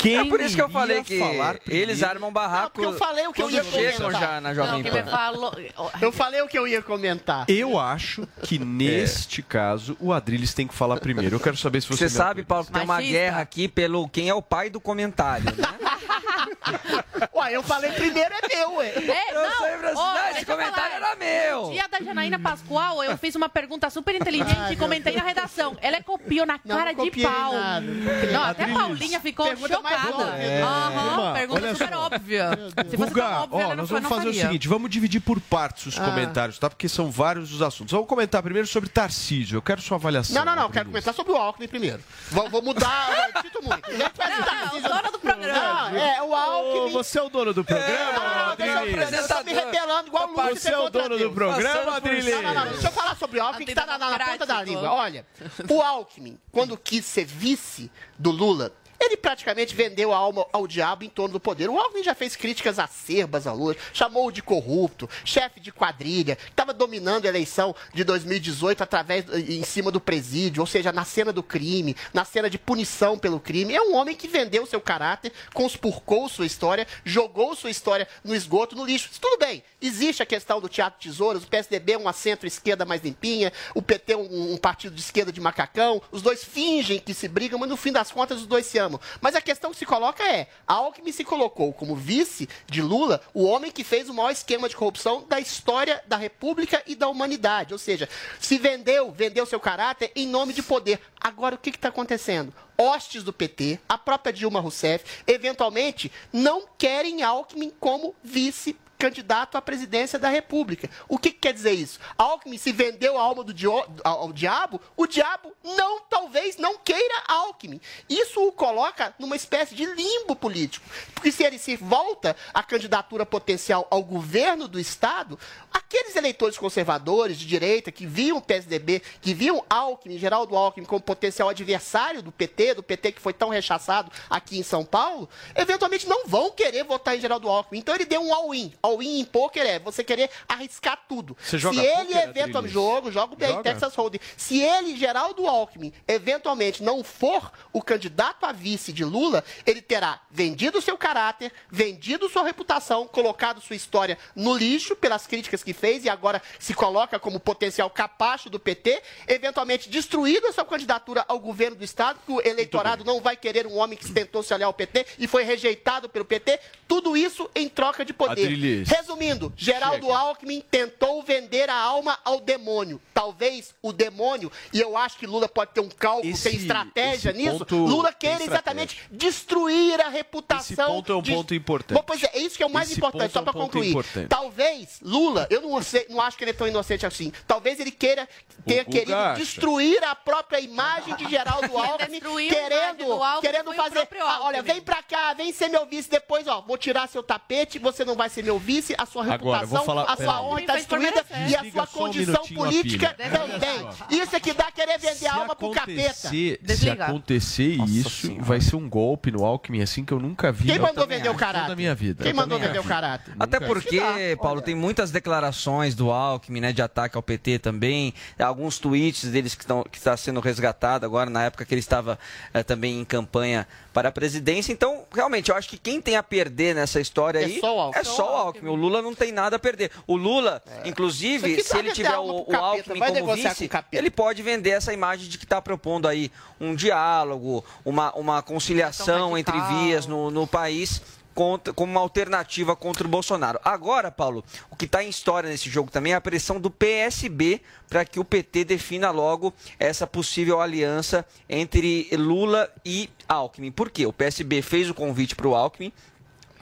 Quem é por isso que eu falei que falar eles armam barraco. porque eu falei o que eu ia chegam comentar. já na Jovem Não, Pan. falou. Eu falei o que eu ia comentar. Eu acho que neste caso o Adriles tem que falar primeiro. Eu quero saber se você. Você sabe, Paulo, que tem uma guerra aqui pelo quem é o pai do comentário. Né? Ué, eu falei primeiro é meu, ué. É, Eu não, sei, Brasil, ó, esse deixa eu comentário falar. era meu. No dia da Janaína Pascoal, eu fiz uma pergunta super inteligente Ai, e comentei na redação. Ela copiou na Não, cara não de pau. nada. Não, até a. Paulinha ficou Pergunta chocada. É. Aham, Irmã, pergunta super só. óbvia. Se fosse Guga, tão óbvia, ó, ela não, nós vamos não fazer o faria. seguinte, vamos dividir por partes os Ah. comentários, tá? Porque são vários os assuntos. Vamos comentar primeiro sobre Tarcísio. Eu quero sua avaliação. Não, não, não. Quero Adriles. comentar sobre o Alckmin primeiro. Vou, vou mudar. eu Sinto muito. Não, Não, o dono do programa. Não, é, o Ô, Alckmin. você é o dono do programa, eu tô me rebelando igual o Lula. Você é o dono do programa, Adriles? Não, não, não. Deixa eu falar sobre o Alckmin, que tá na, na ponta da língua. Olha, o Alckmin, quando quis ser vice do Lula, ele praticamente vendeu a alma ao diabo em torno do poder. O Alckmin já fez críticas acerbas ao Lula, chamou-o de corrupto, chefe de quadrilha, estava dominando a eleição de 2018 através em cima do presídio, ou seja, na cena do crime, na cena de punição pelo crime. É um homem que vendeu seu caráter, conspurcou sua história, jogou sua história no esgoto, no lixo. Tudo bem, existe a questão do Teatro Tesouras, o PSDB é uma centro-esquerda mais limpinha, o PT é um, um partido de esquerda de macacão, os dois fingem que se brigam, mas no fim das contas os dois se amam. Mas a questão que se coloca é, a Alckmin se colocou como vice de Lula, o homem que fez o maior esquema de corrupção da história da República e da humanidade. Ou seja, se vendeu, vendeu seu caráter em nome de poder. Agora, o que está acontecendo? Hostes do PT, a própria Dilma Rousseff, eventualmente não querem Alckmin como vice candidato à presidência da República. O que, que quer dizer isso? Alckmin se vendeu a alma do ao, diabo, o diabo não, talvez, não queira Alckmin. Isso o coloca numa espécie de limbo político. Porque se ele se volta à candidatura potencial ao governo do Estado, aqueles eleitores conservadores de direita que viam o PSDB, que viam Alckmin, Geraldo Alckmin, como potencial adversário do PT, do PT que foi tão rechaçado aqui em São Paulo, eventualmente não vão querer votar em Geraldo Alckmin. Então ele deu um all-in. All-in em poker é você querer arriscar tudo. Você joga Se ele poker, eventualmente jogo, jogo bem Joga? Texas Hold'em. Se ele, Geraldo Alckmin, eventualmente não for o candidato a vice de Lula, ele terá vendido seu caráter, vendido sua reputação, colocado sua história no lixo pelas críticas que fez e agora se coloca como potencial capacho do PT, eventualmente destruído a sua candidatura ao governo do Estado, que o eleitorado não vai querer um homem que tentou se aliar ao PT e foi rejeitado pelo PT. Tudo isso em troca de poder. Adriles. Resumindo, Geraldo Alckmin tentou vender a alma ao demônio. Talvez o demônio, e eu acho que Lula pode ter um cálculo, Esse- tem estratégia nisso. Lula quer exatamente destruir a reputação. Esse ponto é um de- ponto importante. Bom, pois é, é isso que é o mais Esse importante, só é um para concluir. importante. Talvez Lula, eu não, sei- não acho que ele é tão inocente assim. Talvez ele queira ter querido acha. destruir a própria imagem de Geraldo Alckmin, destruiu a imagem querendo, do Alckmin querendo fazer. Ah, olha, vem pra cá, vem ser meu vice depois, ó. Vou tirar seu tapete, você não vai ser meu vice, a sua Agora, reputação, vou falar- a sua aí. honra está destruída merecer. e a sua um condição a política também. Isso é que dá querer querer vender a alma pro capeta. se acontecer isso, vai ser um golpe no Alckmin assim que eu nunca vi Quem mandou vender o caráter? minha vida. Quem mandou vender o caráter? Até porque, Paulo, tem muitas declarações do Alckmin, né, de ataque ao PT também, alguns tweets deles que estão que está sendo resgatado agora na época que ele estava eh, também em campanha para a presidência. Então, realmente, eu acho que quem tem a perder nessa história É aí só o Alckmin. é só o Alckmin. O Lula não tem nada a perder. O Lula, inclusive, Isso aqui se tá ele tiver o, o Alckmin como com vice, capeta. ele pode vender essa imagem de que está propondo aí um diálogo, uma, uma conciliação entre vias no, no país contra, como uma alternativa contra o Bolsonaro. Agora, Paulo, o que está em história nesse jogo também é a pressão do PSB para que o PT defina logo essa possível aliança entre Lula e Alckmin. Por quê? O PSB fez o convite para o Alckmin,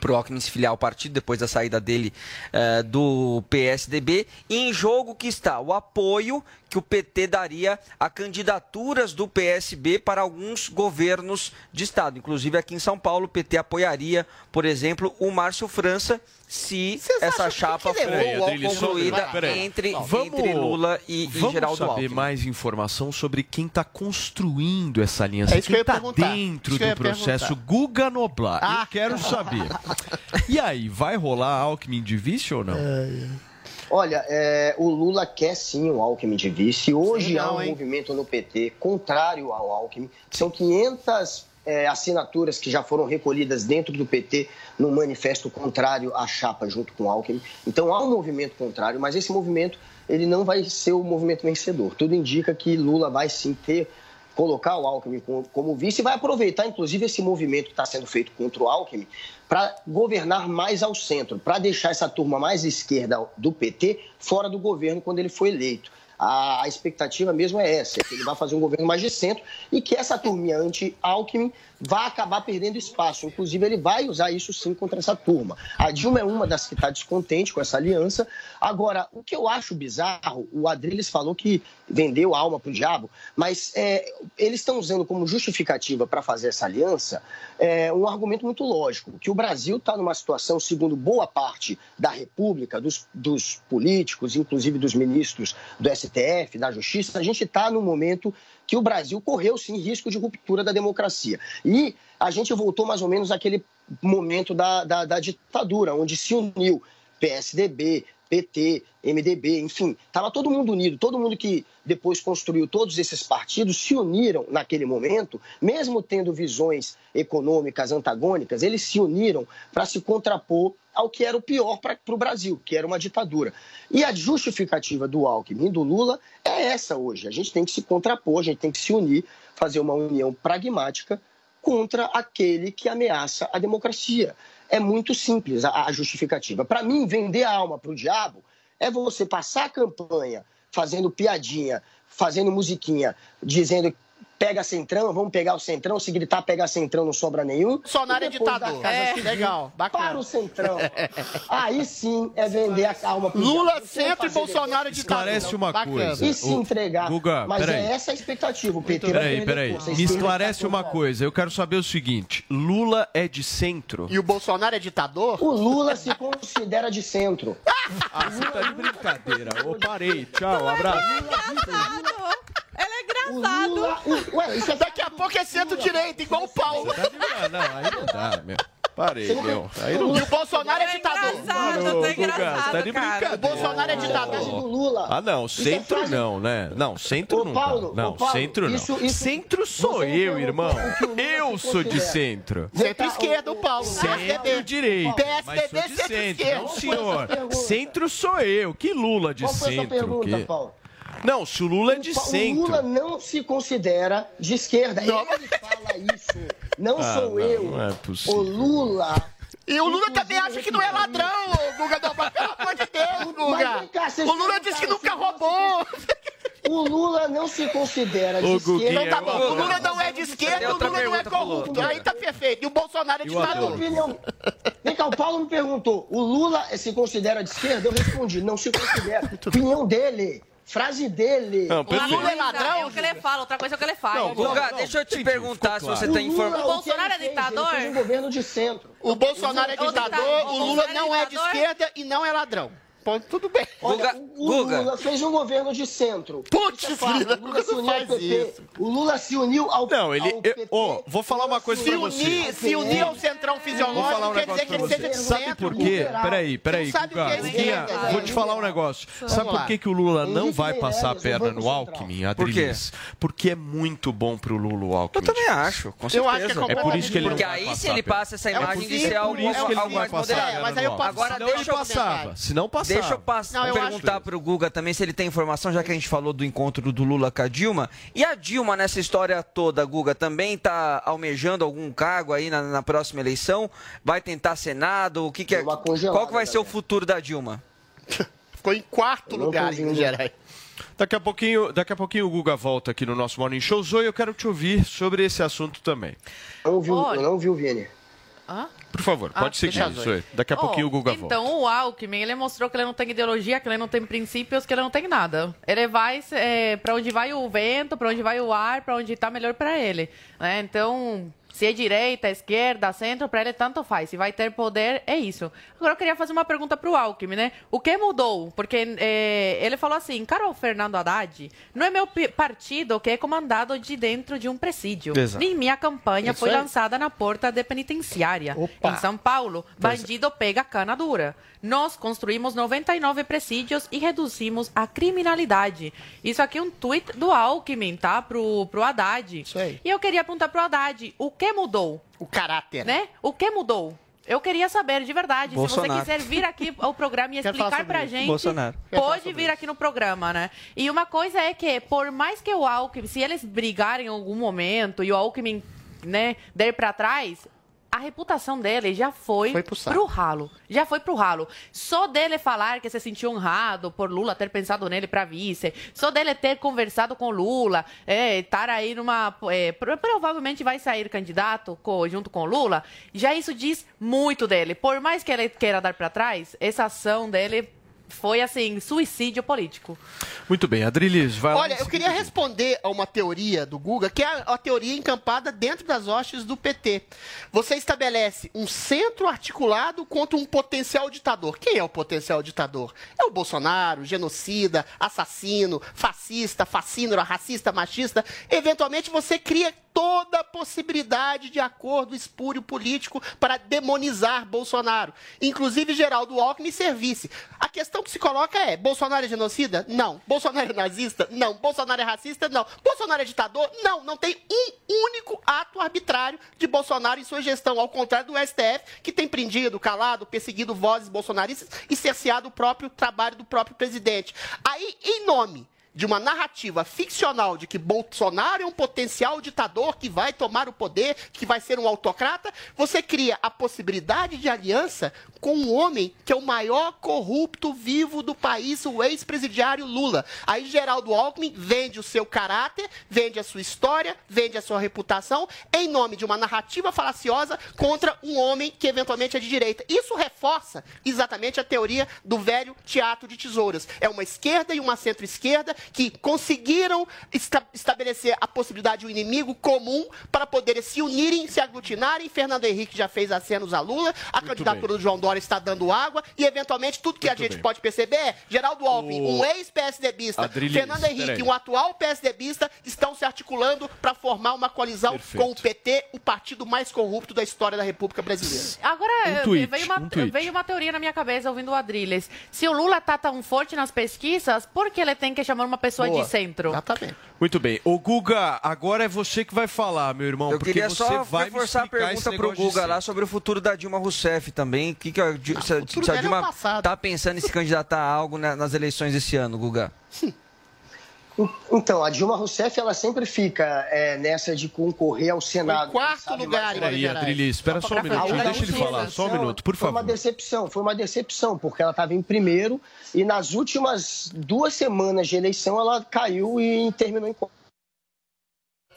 para o Alckmin se filiar ao partido depois da saída dele eh, do PSDB. E em jogo que está o apoio que o PT daria a candidaturas do PSB para alguns governos de estado. Inclusive aqui em São Paulo, o PT apoiaria, por exemplo, o Márcio França se essa chapa for Peraí, Adriles, só- concluída entre, Vamos- entre Lula e, e Vamos Geraldo saber Alckmin. mais informação sobre quem está construindo essa aliança, É isso que quem está dentro Isso que eu do processo perguntar. Guga Noblar. Ah. Eu quero saber. E aí, vai rolar Alckmin de vice ou não? Olha, é, o Lula quer sim o Alckmin de vice. Hoje Sim, há não, um hein? movimento no PT contrário ao Alckmin. São 500 é, assinaturas que já foram recolhidas dentro do PT no manifesto contrário à chapa junto com o Alckmin. Então há um movimento contrário, mas esse movimento ele não vai ser o movimento vencedor. Tudo indica que Lula vai sim ter colocar o Alckmin como, vice e vai aproveitar, inclusive, esse movimento que está sendo feito contra o Alckmin para governar mais ao centro, para deixar essa turma mais esquerda do PT fora do governo quando ele foi eleito. A, a expectativa mesmo é essa, é que ele vai fazer um governo mais de centro e que essa turminha anti-Alckmin vai acabar perdendo espaço. Inclusive, ele vai usar isso sim contra essa turma. A Dilma é uma das que está descontente com essa aliança. Agora, o que eu acho bizarro, o Adriles falou que vendeu a alma para o diabo, mas é, eles estão usando como justificativa para fazer essa aliança é, um argumento muito lógico, que o Brasil está numa situação, segundo boa parte da República, dos, dos políticos, inclusive dos ministros do STF, da Justiça, a gente está num momento que o Brasil correu sim risco de ruptura da democracia. E a gente voltou mais ou menos àquele momento da, da, da ditadura, onde se uniu PSDB, PT, MDB, enfim, estava todo mundo unido, todo mundo que depois construiu todos esses partidos se uniram naquele momento, mesmo tendo visões econômicas antagônicas, eles se uniram para se contrapor ao que era o pior para o Brasil, que era uma ditadura. E a justificativa do Alckmin e do Lula é essa hoje. A gente tem que se contrapor, a gente tem que se unir, fazer uma união pragmática contra aquele que ameaça a democracia. É muito simples a, a justificativa. Para mim, vender a alma para o diabo é você passar a campanha fazendo piadinha, fazendo musiquinha, dizendo pega centrão, vamos pegar o centrão, se gritar pegar centrão não sobra nenhum. Bolsonaro é ditador. casa É. civil, Legal, bacana. Para o centrão. Aí sim é vender a alma pro Lula centro e Bolsonaro ditador. Esclarece uma coisa. E se entregar. Guga, Mas peraí. é essa a expectativa. O PT Peraí, peraí. força. Me esclarece uma coisa. Eu quero saber o seguinte: Lula é de centro? E o Bolsonaro é ditador? O Lula se considera de centro. Ah, você tá de brincadeira. Ô, parei. Tchau, abraço. É engraçado. Lula, o- ué, isso é Daqui a pouco é centro-direita, igual o Paulo. Tá. Não, aí não dá, meu. Parei, meu. Aí não E o Bolsonaro é ditador. engraçado, tá Guga, engraçado, tá de brincadeira. O Bolsonaro é ditador. do Lula. Ah, não, é centro não, né? Não, centro não Paulo. Não, Paulo, centro não. isso- isso- Centro sou eu, irmão. Eu sou de considera. centro. Centro-esquerda, o Paulo. Centro-direita. PSDB, centro, centro-esquerda. não, senhor. Centro sou eu. Que Lula de Qual foi a centro? pergunta, que- Paulo? Não, se o Lula é de O centro. Lula não se considera de esquerda. Ele fala isso. Não Ah, sou não, eu. não é o possível. Lula. E o Lula também acha que não é ladrão, Guga Noblar. Pelo amor de Deus, Guga. cá, O Lula disse que nunca roubou. O Lula não se considera de esquerda. Então tá bom, o Lula não é de esquerda, o Lula não é corrupto. Aí tá perfeito. E o Bolsonaro é E o ditador. opinião. Vem cá, o Paulo me perguntou: o Lula se considera de esquerda? Eu respondi: não se considera. Opinião dele. Frase dele. Não, O. Lula é É ladrão. o que ele fala, outra coisa é o que ele faz. Não, Guga, não, deixa eu te perguntar se você tá informado. o O Bolsonaro é ditador? Ele fez um governo de centro. O Bolsonaro é ditador, ditador- o Lula é não é de esquerda e não é ladrão. Pô, tudo bem. Olha, o Lula fez um governo de centro. Putz, Isso é fato. o Lula se uniu ao PT. isso. O Lula se uniu ao Não, ele. ao eu-. Ô, vou falar uma coisa Se pra você. unir, se unir ao centrão Vou fisiológico falar um quer negócio dizer que ele seja de Sabe centro. por quê? Peraí, peraí, sabe Guga. que é Guguinha, esquerda, vou te falar um negócio. Vamos Sabe por que, que o Lula não vai passar a perna no. Alckmin? Adriles? Porque é muito bom pro Lula o Alckmin. Eu também acho, com certeza. Eu acho que é É por isso que ele não Porque aí, passar se ele passa essa É imagem de ser é algo, por isso que ele algo não vai mais passar moderado. Agora, deixa eu passava. Se não passava. Deixa eu, pass- Não, eu perguntar pro Guga também se ele tem informação, já que a gente falou do encontro do Lula com a Dilma. E a Dilma, nessa história toda, Guga, também está almejando algum cargo aí na, na próxima eleição? Vai tentar Senado? O que, que é? Uma Qual que vai ser o galera. futuro da Dilma? Ficou em quarto Eu lugar em Gerais. Daqui a pouquinho, daqui a pouquinho o Guga volta aqui no nosso Morning Show. Zoe, eu quero te ouvir sobre esse assunto também. Eu não vi, o- eu não vi o Vini. Hã? Por favor, Ah, pode seguir, deixa a Zoe. Zoe. Daqui a Oh, pouquinho o Guga volta. Então, o Alckmin, ele mostrou que ele não tem ideologia, que ele não tem princípios, que ele não tem nada. Ele vai é, para onde vai o vento, para onde vai o ar, para onde está melhor para ele. né? Então, se é direita, esquerda, centro, para ele tanto faz. Se vai ter poder, é isso. Agora, eu queria fazer uma pergunta para o Alckmin, né? O que mudou? Porque é, ele falou assim, cara, o Fernando Haddad não é meu partido que é comandado de dentro de um presídio. Exato. Nem minha campanha Isso foi aí. lançada na porta de penitenciária. Opa. Em São Paulo, bandido pega cana dura. Nós construímos 99 presídios e reduzimos a criminalidade. Isso aqui é um tweet do Alckmin, tá? Pro, pro Haddad. Isso aí. E eu queria perguntar pro Haddad, o que mudou? O caráter. Né? O que mudou? Eu queria saber de verdade. Se Bolsonaro. você quiser vir aqui ao programa e explicar pra isso. gente, Bolsonaro. Pode vir aqui no programa, né? E uma coisa é que, por mais que o Alckmin, se eles brigarem em algum momento e o Alckmin, né, der pra trás, a reputação dele já foi, Foi pro pro ralo. Já foi pro ralo. Só dele falar que se sentiu honrado por Lula ter pensado nele pra vice, só dele ter conversado com Lula, é, estar aí numa. é, pro- provavelmente vai sair candidato co- junto com Lula, já isso diz muito dele. Por mais que ele queira dar pra trás, essa ação dele foi assim, suicídio político. Muito bem, Adriles, vai lá. Olha, eu queria responder a uma teoria do Guga, que é a, a teoria encampada dentro das hostes do PT. Você estabelece um centro articulado contra um potencial ditador. Quem é o potencial ditador? É o Bolsonaro, genocida, assassino, fascista, fascínora, racista, machista. Eventualmente você cria toda a possibilidade de acordo espúrio político para demonizar Bolsonaro. Inclusive Geraldo Alckmin ser vice. A questão que se coloca é: Bolsonaro é genocida? Não. Bolsonaro é nazista? Não. Bolsonaro é racista? Não. Bolsonaro é ditador? Não. Não tem um único ato arbitrário de Bolsonaro em sua gestão, ao contrário do STF, que tem prendido, calado, perseguido vozes bolsonaristas e cerceado o próprio trabalho do próprio presidente. Aí, em nome de uma narrativa ficcional de que Bolsonaro é um potencial ditador que vai tomar o poder, que vai ser um autocrata, você cria a possibilidade de aliança com um homem que é o maior corrupto vivo do país, o ex-presidiário Lula. Aí Geraldo Alckmin vende o seu caráter, vende a sua história, vende a sua reputação, em nome de uma narrativa falaciosa contra um homem que eventualmente é de direita. Isso reforça exatamente a teoria do velho teatro de tesouras. É uma esquerda e uma centro-esquerda que conseguiram esta- estabelecer a possibilidade de um inimigo comum para poderem se unirem, se aglutinarem. Fernando Henrique já fez acenos a Lula, a candidatura do João Dória está dando água e, eventualmente, tudo que a gente bem. pode perceber é Geraldo Alckmin, O- um ex-PSDBista, Fernando Henrique, um atual PSDBista, estão se articulando para formar uma coalizão Perfeito. com o PT, o partido mais corrupto da história da República Brasileira. Agora, Um eh, tweet, veio, uma, um tweet. veio uma teoria na minha cabeça ouvindo o Adriles. Se o Lula tá tão forte nas pesquisas, por que ele tem que chamar uma pessoa Boa. de centro? Exatamente. Muito bem. Ô, Guga, agora é você que vai falar, meu irmão. Eu porque queria você só vai reforçar a pergunta pro Guga lá sobre o futuro da Dilma Rousseff também. Que que a, Di- se, a- se a é o Dilma passado. tá pensando em se candidatar a algo na- nas eleições esse ano, Guga? Então, a Dilma Rousseff, ela sempre fica é, nessa de concorrer ao Senado. Foi quarto sabe, lugar uma Peraí. Adriles, espera só um minutinho. Deixa ele falar, só um minuto, por Foi uma favor. decepção, foi uma decepção, porque ela estava em primeiro e nas últimas duas semanas de eleição ela caiu e terminou em quarto.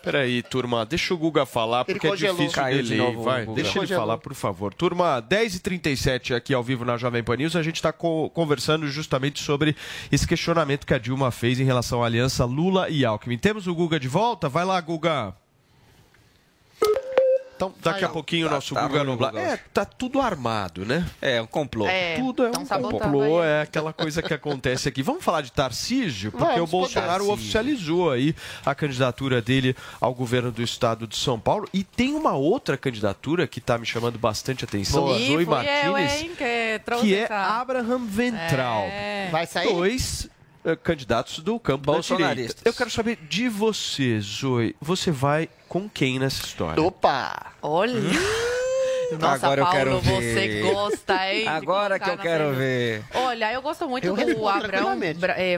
Peraí, turma, deixa o Guga falar, Ele porque é congelou. difícil Caiu o de novo vai. Deixa ele falar, por favor. Turma, 10h37 aqui ao vivo na Jovem Pan News, a gente está conversando justamente sobre esse questionamento que a Dilma fez em relação à aliança Lula e Alckmin. Temos o Guga de volta? Vai lá, Guga. Então, daqui a pouquinho o Tá- nosso tá Guga. É, tá tudo armado, né? É, um complô. É, tudo é um complô, aí. é aquela coisa que acontece aqui. Vamos falar de Tarcísio, porque Vamos, o Bolsonaro Tarcísio. oficializou aí a candidatura dele ao governo do estado de São Paulo. E tem uma outra candidatura que está me chamando bastante atenção, a Zoe fui eu, Martins, hein, que que é essa... Abraham Ventral. É. Vai sair? Dois candidatos do campo. Bolsonaristas. Eu quero saber de você, Zoe. Você vai com quem nessa história? Opa! Olha. Nossa, Agora eu Paulo, quero você ver. gosta, hein? Agora que eu quero ver. Olha, eu gosto muito Eu do Abrão tranquilamente. Bra- eh,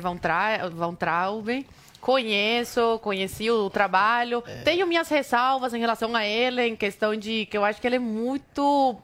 Conheço, conheci o trabalho. É. Tenho minhas ressalvas em relação a ele, em questão de que eu acho que ele é muito.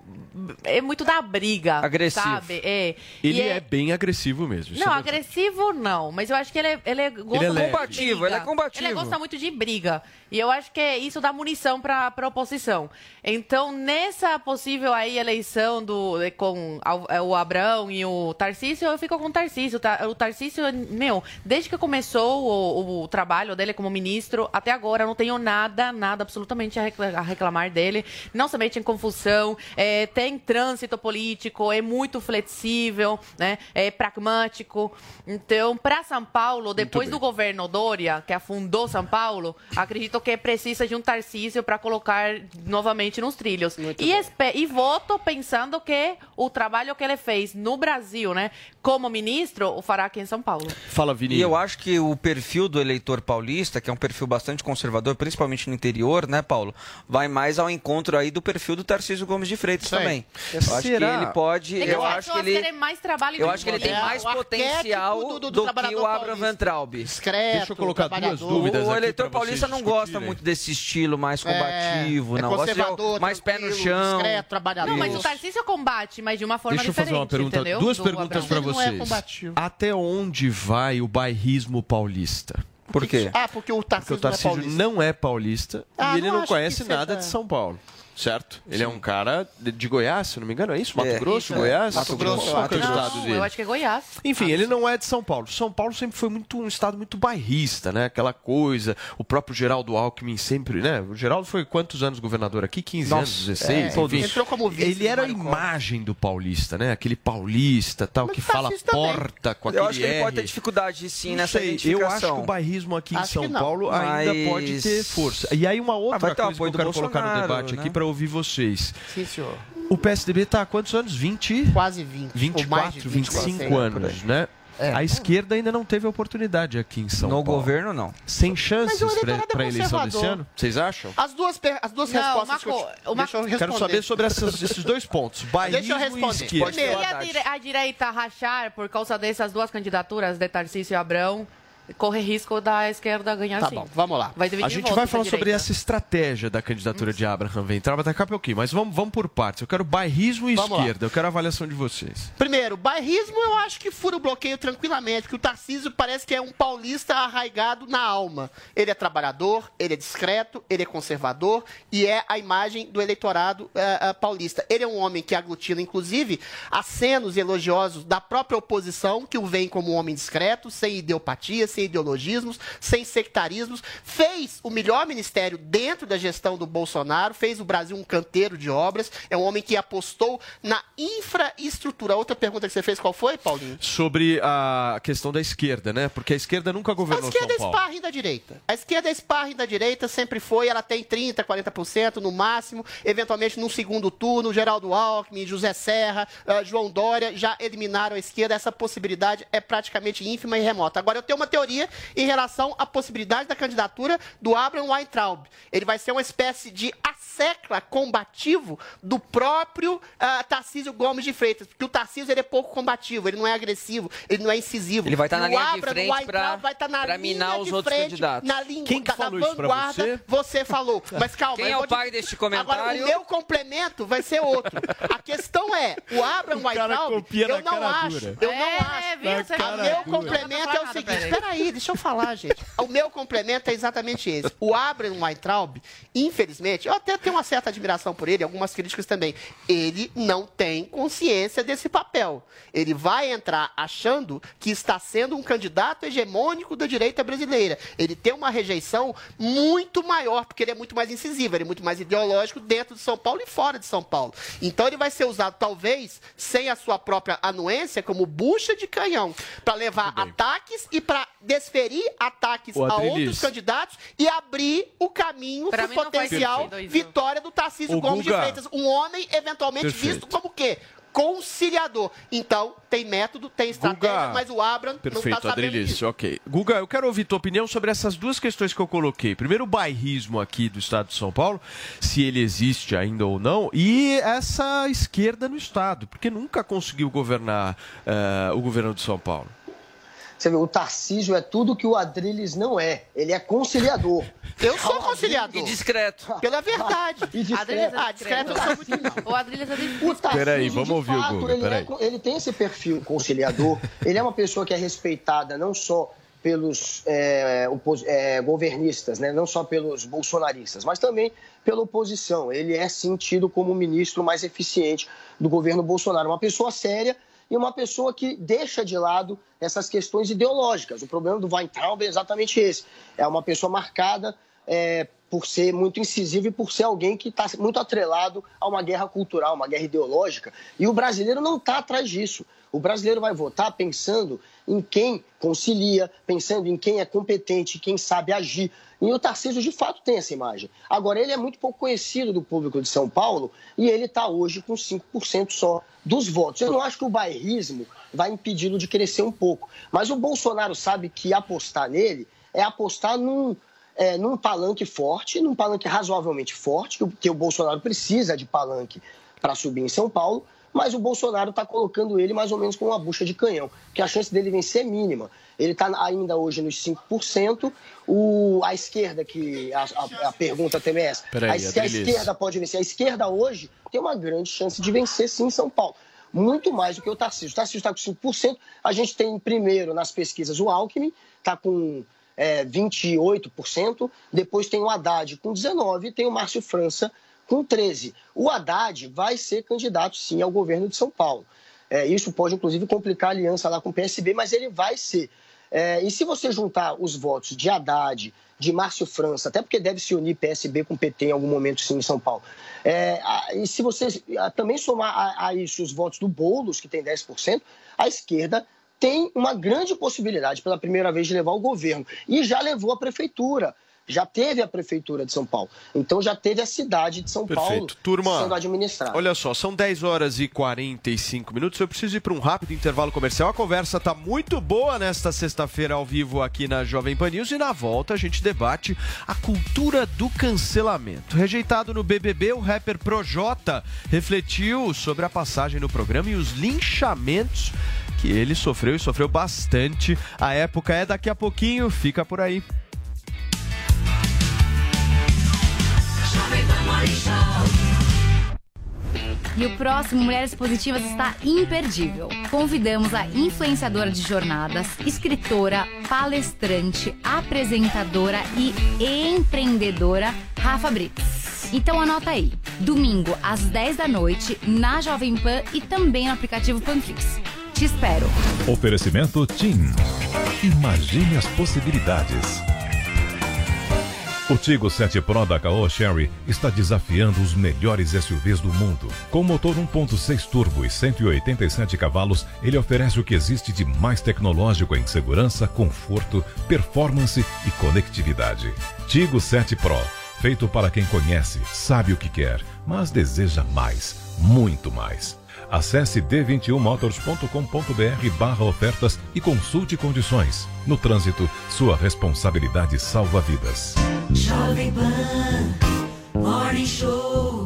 É muito da briga. Agressivo. Sabe? É. Ele E é... bem agressivo mesmo. Não, é agressivo não, mas eu acho que ele, é- ele é- gosta Ele é muito leve. de Combativo, briga. ele é combativo. Ele gosta muito de briga. E eu acho que isso dá munição para a oposição. Então, nessa possível aí eleição do, com o Abrão e o Tarcísio, eu fico com o Tarcísio. O Tar- O Tarcísio, meu, desde que começou o, o trabalho dele como ministro, até agora não tenho nada, nada absolutamente a recla- a reclamar dele. Não se mete em confusão, eh, tem trânsito político, é muito flexível, né? é pragmático. Então, para São Paulo, depois do governo Dória, que afundou São Paulo, acredito que precisa de um Tarcísio para colocar novamente nos trilhos. E, espe- e voto pensando que o trabalho que ele fez no Brasil, né, como ministro, o fará aqui em São Paulo. Fala, Vini. E eu acho que o perfil do eleitor paulista, que é um perfil bastante conservador, principalmente no interior, né, Paulo? Vai mais ao encontro aí do perfil do Tarcísio Gomes de Freitas também. Eu acho que Será? ele pode. Eu acho que ele. querem mais trabalho Eu acho que ele tem mais o arquétipo potencial do- do, do- do que o Abraham paulista. Ventraub. Discreto, Deixa eu colocar duas dúvidas O eleitor paulista não discutirem. gosta muito desse estilo mais É, combativo, é não. Gosta de conservador, mais pé no chão. Discreto, trabalhador. Não, mas o Tarcísio combate, mas de uma forma Deixa eu fazer diferente, uma pergunta, entendeu? duas Do perguntas para é vocês. Até onde vai o bairrismo paulista? Por quê? Ah, porque o Porque Tarcísio, o Tarcísio não é paulista. não é paulista Ah, e ele não não conhece nada seja- de São Paulo. Certo? Ele é um cara de, de Goiás, se não me engano, é isso? Mato É, Grosso, isso, é. Goiás? Mato Grosso, Qual que é o Mato estado Não, dele? eu acho que é Goiás. Enfim, ele não é de São Paulo. São Paulo sempre foi muito um estado muito bairrista, né? Aquela coisa. O próprio Geraldo Alckmin sempre, né? O Geraldo foi quantos anos governador aqui? 15 Nossa, anos, 16? é, enfim. entrou como vice Ele era a imagem do paulista, né? Aquele paulista tal, Mas que fala Tarcísio também. porta com aquele Eu acho que ele pode ter R. dificuldade sim Não nessa sei, eu acho que o bairrismo aqui em Acho São que não. Paulo ainda Mas- pode ter força. E aí uma Ah, outra o coisa que eu quero colocar no debate aqui né? para ouvir vocês. Sim, senhor. O PSDB está há quantos anos? 20? Quase 20. ou mais de 24, 20, 25 sei. anos, né? É. A esquerda ainda não teve oportunidade aqui em São No Paulo. governo, não. Sem chances eleitorado é para a eleição desse ano? Vocês acham? As duas, per- as duas Não, respostas uma que eu, co- uma- Deixa eu responder. Quero saber sobre essas- esses dois pontos. Bairrismo Deixa eu responder. e esquerda. Falar, a, dire- a direita rachar por causa dessas duas candidaturas de Tarcísio e Abrão, corre risco da esquerda ganhar Tá sim. bom, vamos lá. Vai A gente vai falar sobre essa estratégia da candidatura de Abraham Ventrava daqui a pouquinho, mas vamos, vamos por partes. Eu quero bairrismo e Vamos lá. esquerda. Eu quero a avaliação de vocês. Primeiro, bairrismo eu acho que fura o bloqueio tranquilamente, porque o Tarcísio parece que é um paulista arraigado na alma. Ele é trabalhador, ele é discreto, ele é conservador e é a imagem do eleitorado eh, eh, paulista. Ele é um homem que aglutina, inclusive, acenos elogiosos da própria oposição, que o vem como um homem discreto, sem ideopatia, sem ideologismos, sem sectarismos. Fez o melhor ministério dentro da gestão do Bolsonaro, fez o Brasil um canteiro de obras. É um homem que apostou na infraestrutura. Outra pergunta que você fez, qual foi, Paulinho? Sobre a questão da esquerda, né? Porque a esquerda nunca A governou esquerda é São Paulo. sparring da direita. A esquerda é sparring da direita, sempre foi. Ela tem 30%, 40% no máximo. Eventualmente, no segundo turno, Geraldo Alckmin, José Serra, ah, João Dória já eliminaram a esquerda. Essa possibilidade é praticamente ínfima e remota. Agora, eu tenho uma teoria em relação à possibilidade da candidatura do Abraham Weintraub. Ele vai ser uma espécie de assecla combativo do próprio ah, Tarcísio Gomes de Freitas. Porque o Tarcísio ele é pouco combativo, ele não é agressivo, ele não é incisivo. Ele vai estar E na o linha de Abraham frente Weintraub pra- vai estar na pra linha minar os de outros frente, candidatos. Na, língua, Quem que da- falou na isso pra vanguarda, você? falou. Mas calma, Quem é o te- pai deste comentário? Agora, o meu complemento vai ser outro. A questão é, o Abraham Weintraub, eu não acho, eu É, não acho. viu? Você- O meu complemento é o nada, seguinte, peraí. Peraí, deixa eu falar, gente. O meu complemento é exatamente esse. O Abraham Weintraub, infelizmente, eu até tenho uma certa admiração por ele, algumas críticas também. Ele não tem consciência desse papel. Ele vai entrar achando que está sendo um candidato hegemônico da direita brasileira. Ele tem uma rejeição muito maior, porque ele é muito mais incisivo, ele é muito mais ideológico dentro de São Paulo e fora de São Paulo. Então ele vai ser usado, talvez, sem a sua própria anuência, como bucha de canhão, para levar ataques e para desferir ataques Ô, a outros candidatos e abrir o caminho para não potencial vitória do Tarcísio Ô, Gomes de Guga. Freitas. Um homem eventualmente Perfeito. visto como o quê? Conciliador. Então, tem método, tem estratégia, Guga. mas o Abraham não Perfeito, está sabendo Adrilis, disso. ok. Guga, eu quero ouvir tua opinião sobre essas duas questões que eu coloquei. Primeiro, o bairrismo aqui do estado de São Paulo, se ele existe ainda ou não, e essa esquerda no estado, porque nunca conseguiu governar eh, o governo de São Paulo. Você vê, o Tarcísio é tudo que o Adrilles não é. Ele é conciliador. Eu sou conciliador. E discreto. Pela verdade. E discreto. Adriles é Ah, discreto. O Adriles é difícil. O Tarcísio, Peraí, vamos ouvir o fato, Guga, ele, é- ele tem esse perfil conciliador. ele é uma pessoa que é respeitada não só pelos é, opos- é, governistas, né? não só pelos bolsonaristas, mas também pela oposição. Ele é sim tido como o ministro mais eficiente do governo Bolsonaro. Uma pessoa séria e uma pessoa que deixa de lado essas questões ideológicas. O problema do Weintraub é exatamente esse. É uma pessoa marcada é, por ser muito incisivo e por ser alguém que está muito atrelado a uma guerra cultural, uma guerra ideológica. E o brasileiro não está atrás disso. O brasileiro vai votar pensando em quem concilia, pensando em quem é competente, quem sabe agir. E o Tarcísio, de fato, tem essa imagem. Agora, ele é muito pouco conhecido do público de São Paulo e ele está hoje com 5% só dos votos. Eu não acho que o bairrismo vai impedi-lo de crescer um pouco. Mas o Bolsonaro sabe que apostar nele é apostar num, é, num palanque forte, num palanque razoavelmente forte, que o- Bolsonaro precisa de palanque para subir em São Paulo, mas o Bolsonaro está colocando ele mais ou menos com uma bucha de canhão, que a chance dele vencer é mínima. Ele está ainda hoje nos 5%, o, a esquerda, que a, a- a pergunta também é essa, Peraí, a, se a esquerda pode vencer, a esquerda hoje tem uma grande chance de vencer sim em São Paulo. Muito mais do que o Tarcísio. O Tarcísio está com 5%, a gente tem em primeiro nas pesquisas o Alckmin, está com é, 28%, depois tem o Haddad com 19% e tem o Márcio França com 13%. O Haddad vai ser candidato, sim, ao governo de São Paulo. É, isso pode, inclusive, complicar a aliança lá com o PSB, mas ele vai ser. É, e se você juntar os votos de Haddad, de Márcio França, até porque deve se unir PSB com PT em algum momento, sim, em São Paulo. É, e se você também somar a, a isso os votos do Boulos, que tem 10%, a esquerda tem uma grande possibilidade, pela primeira vez, de levar o governo. E já levou a prefeitura. Já teve a prefeitura de São Paulo. Então já teve a cidade de São Paulo Perfeito. Turma, sendo administrada. olha só, são 10 horas e 45 minutos. Eu preciso ir para um rápido intervalo comercial. A conversa está muito boa nesta sexta-feira ao vivo aqui na Jovem Pan News. E na volta a gente debate a cultura do cancelamento. Rejeitado no BBB, o rapper Projota refletiu sobre a passagem no programa e os linchamentos que ele sofreu e sofreu bastante. A época é daqui a pouquinho. Fica por aí. E o próximo Mulheres Positivas está imperdível. Convidamos a influenciadora de jornadas, escritora, palestrante, apresentadora e empreendedora Rafa Brits. Então anota aí, domingo às 10 da noite na Jovem Pan e também no aplicativo Panflix. Te espero. Oferecimento TIM. Imagine as possibilidades. O Tigo 7 Pro da Caoa Sherry está desafiando os melhores SUVs do mundo. Com motor 1.6 turbo e 187 cavalos, ele oferece o que existe de mais tecnológico em segurança, conforto, performance e conectividade. Tigo 7 Pro, feito para quem conhece, sabe o que quer, mas deseja mais, muito mais. Acesse d21motors.com.br barra ofertas e consulte condições. No trânsito, sua responsabilidade salva vidas. Jovem Pan, Morning Show.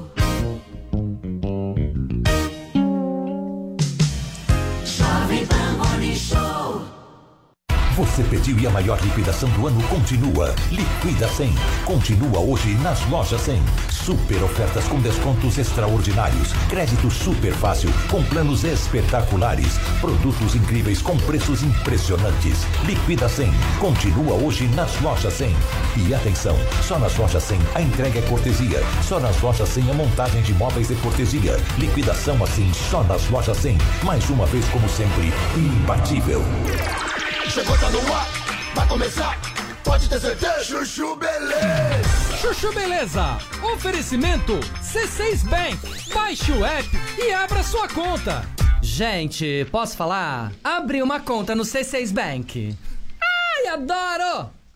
Você pediu e a maior liquidação do ano continua. Liquida 100. Continua hoje nas lojas 100. Super ofertas com descontos extraordinários. Crédito super fácil com planos espetaculares. Produtos incríveis com preços impressionantes. Liquida 100. Continua hoje nas lojas 100. E atenção, só nas lojas 100 a entrega é cortesia. Só nas lojas 100 a montagem de móveis é cortesia. Liquidação assim só nas lojas 100. Mais uma vez como sempre, imbatível. Chegou, tá no ar, vai começar, pode ter certeza. Chuchu Beleza. Chuchu Beleza. Oferecimento C6 Bank. Baixe o app e abra sua conta. Gente, posso falar? Abri uma conta no C6 Bank. Ai, adoro!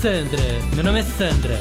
Sandra, meu nome é Sandra.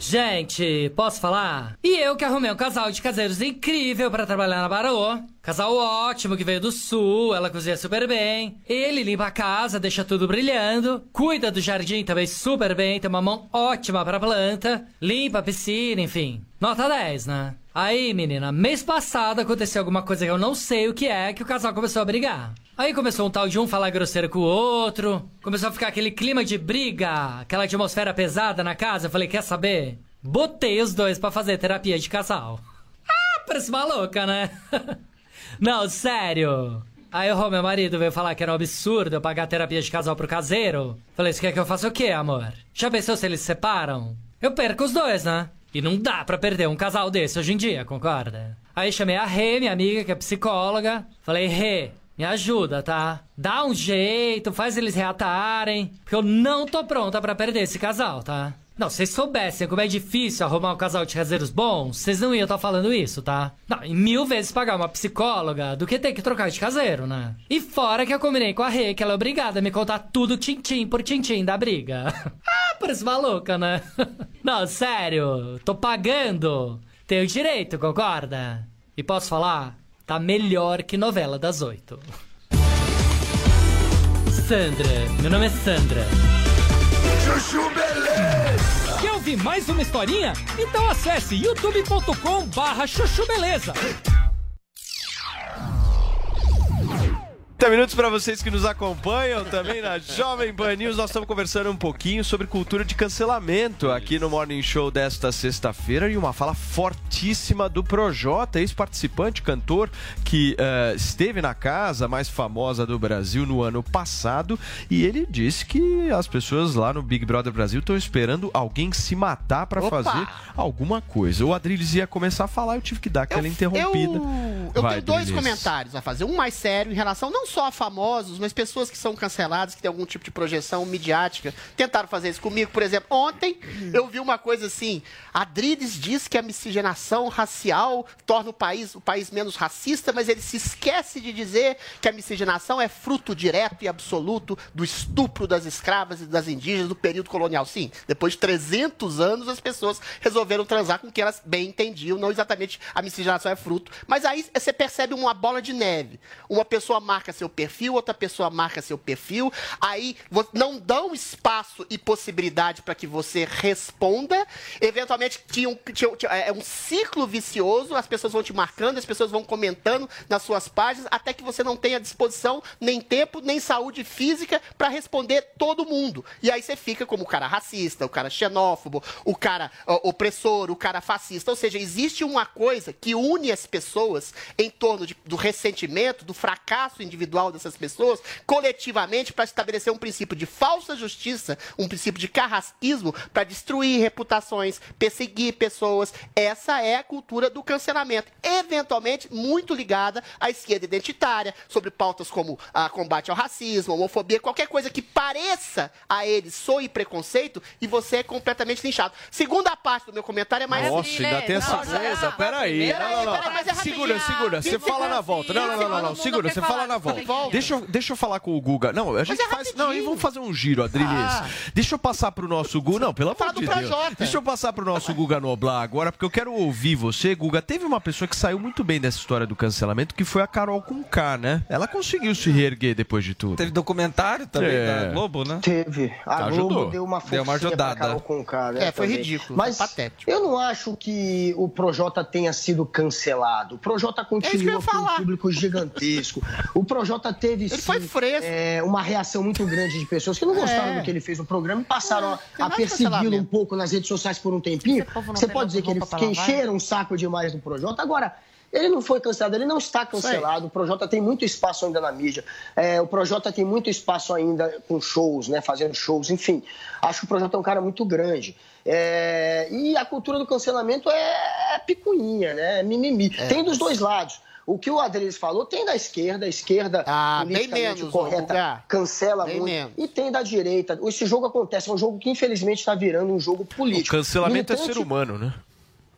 Gente, posso falar? E eu que arrumei um casal de caseiros incrível para trabalhar na Barô. Casal ótimo que veio do sul, ela cozinha super bem. Ele limpa a casa, deixa tudo brilhando. Cuida do jardim também super bem, tem uma mão ótima pra planta. Limpa a piscina, enfim. Nota 10, né? Aí, menina, mês passado aconteceu alguma coisa que eu não sei o que é, que o casal começou a brigar. Aí começou um tal de um falar grosseiro com o outro. Começou a ficar aquele clima de briga, aquela atmosfera pesada na casa. Eu falei, quer saber? Botei os dois pra fazer terapia de casal. Ah, parece maluca, né? não, sério. Aí o meu marido veio falar que era um absurdo eu pagar terapia de casal pro caseiro. Falei, você quer que eu faça o quê, amor? Já pensou se eles se separam? Eu perco os dois, né? E não dá pra perder um casal desse hoje em dia, concorda? Aí chamei a Rê, minha amiga, que é psicóloga. Falei, Rê, me ajuda, tá? Dá um jeito, faz eles reatarem. Porque eu não tô pronta pra perder esse casal, tá? Não, vocês soubessem como é difícil arrumar um casal de caseiros bons, vocês não iam estar falando isso, tá? Não, e mil vezes pagar uma psicóloga do que ter que trocar de caseiro, né? E fora que eu combinei com a Rê que ela é obrigada a me contar tudo tintim por tintim da briga. ah, parece maluca, né? não, sério, tô pagando. Tenho direito, concorda? E posso falar? Tá melhor que novela das oito. Sandra, meu nome é Sandra. Chuchu ouvir mais uma historinha? Então acesse youtube.com barra chuchu beleza. 30 minutos para vocês que nos acompanham também na Jovem Pan News. Nós estamos conversando um pouquinho sobre cultura de cancelamento aqui no Morning Show desta sexta-feira e uma fala fortíssima do Projota, ex-participante, cantor que uh, esteve na casa mais famosa do Brasil no ano passado e ele disse que as pessoas lá no Big Brother Brasil estão esperando alguém se matar para fazer alguma coisa. O Adriles ia começar a falar, eu tive que dar aquela interrompida. Eu, eu Vai, tenho dois Adriles. comentários a fazer. Um mais sério em relação não só a famosos, mas pessoas que são canceladas, que têm algum tipo de projeção midiática. Tentaram fazer isso comigo, por exemplo. Ontem eu vi uma coisa assim: Adriles diz que a miscigenação racial torna o país, o país menos racista, mas ele se esquece de dizer que a miscigenação é fruto direto e absoluto do estupro das escravas e das indígenas do período colonial. Sim, depois de 300 anos as pessoas resolveram transar com o que elas bem entendiam, não exatamente a miscigenação é fruto. Mas aí você percebe uma bola de neve. Uma pessoa marca seu perfil, outra pessoa marca seu perfil, aí não dão espaço e possibilidade para que você responda. Eventualmente, tinha um, tinha- tinha- é um ciclo vicioso, as pessoas vão te marcando, as pessoas vão comentando nas suas páginas, até que você não tenha disposição, nem tempo, nem saúde física para responder todo mundo. E aí você fica como o cara racista, o cara xenófobo, o cara opressor, o cara fascista. Ou seja, existe uma coisa que une as pessoas em torno de- do ressentimento, do fracasso individual individual dessas pessoas, coletivamente, para estabelecer um princípio de falsa justiça, um princípio de carrasquismo, para destruir reputações, perseguir pessoas. Essa é a cultura do cancelamento, eventualmente muito ligada à esquerda identitária, sobre pautas como a combate ao racismo, homofobia, qualquer coisa que pareça a eles soe preconceito e você é completamente linchado. Segunda parte do meu comentário é mais Nossa, ainda tem essa coisa. Peraí. Não, não, não. Segura, segura. Você fala na volta. Não, não, não, não. não. Segura, você fala na volta. Deixa eu, deixa eu falar com o Guga. Não, a gente faz. Não, e vamos fazer um giro, Adriles. Deixa eu passar pro nosso Guga. Não, pelo amor de Deus. Deixa eu passar pro nosso Guga Noblar agora, porque eu quero ouvir você, Guga. Teve uma pessoa que saiu muito bem dessa história do cancelamento, que foi a Carol Conká, né? Ela conseguiu se reerguer depois de tudo. Teve documentário também É. da Globo, né? Teve. A Ajudou. Globo deu uma Deu uma ajudada. Carol Conká, né, É, foi também. ridículo, Mas foi patético. eu não acho que o Projota tenha sido cancelado. O Projota É continua ia com um público gigantesco. O Projota teve Ele sim, foi fresco. é, uma reação muito grande de pessoas que não gostaram É. do que ele fez no programa e passaram a- tem a persegui-lo um pouco nas redes sociais por um tempinho. Você pode dizer que, ele, que encheram um saco demais do Projota. Agora, ele não foi cancelado, ele não está cancelado. O Projota tem muito espaço ainda na mídia. É, o Projota tem muito espaço ainda com shows, né? Fazendo shows, enfim. Acho que o Projota é um cara muito grande. É, e a cultura do cancelamento é, é picuinha, né? É mimimi. Tem dos dois lados. O que o Adriles falou tem da esquerda, a esquerda Ah, bem politicamente menos, correta cancela Bem muito. menos. E tem da direita. Esse jogo acontece, é um jogo que infelizmente está virando um jogo O político. cancelamento é Militante- ser humano, né?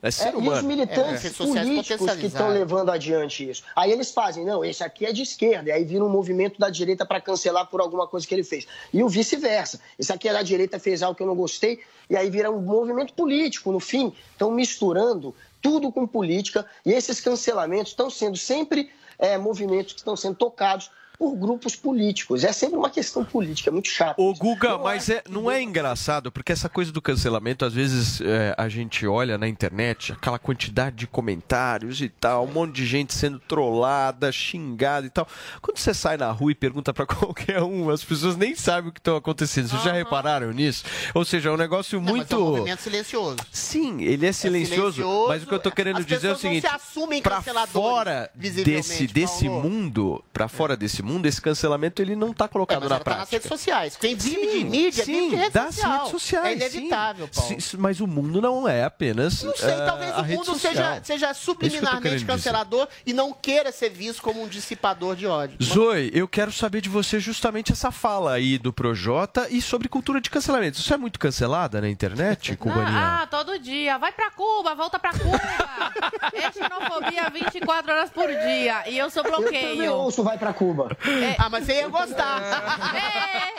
É ser é, e os humano. É, militantes sociais políticos que estão levando adiante isso. Aí eles fazem, não, esse aqui é de esquerda, e aí vira um movimento da direita para cancelar por alguma coisa que ele fez. E o vice-versa. Esse aqui é da direita, fez algo que eu não gostei, e aí vira um movimento político. No fim, estão misturando tudo com política, e esses cancelamentos estão sendo sempre é, movimentos que estão sendo tocados por grupos políticos. É sempre uma questão política, é muito chato. Ô, Guga, mas é, não é engraçado, porque essa coisa do cancelamento, às vezes é, a gente olha na internet, aquela quantidade de comentários e tal, um monte de gente sendo trollada, xingada e tal. Quando você sai na rua e pergunta pra qualquer um, as pessoas nem sabem o que está acontecendo. Vocês já repararam nisso? Ou seja, é um negócio Não, mas muito. é um movimento silencioso. Sim, ele é silencioso, silencioso, mas o que eu tô querendo as dizer é o não seguinte, se assumem pra canceladores, fora desse desse mundo, para fora desse mundo, esse cancelamento ele não tá É, colocado mas na ela tá nas prática. redes sociais. Quem vive de Sim, mídia, sim, vive de rede das social. redes sociais. É inevitável, sim. Paulo. Sim, Mas o mundo não é apenas. Não sei, eh, talvez a o mundo seja, seja É isso eu subliminarmente dizer. cancelador e não queira ser visto como um dissipador de ódio. Zoe, eu quero saber de você justamente essa fala aí do Projota e sobre cultura de cancelamento. Você é muito cancelada na internet, Cubaninha? Ah, todo dia. Vai pra Cuba, volta pra Cuba. é xenofobia 24 horas por dia. E eu sou Eu bloqueio. ouço Vai pra Cuba. Ah, mas você ia gostar.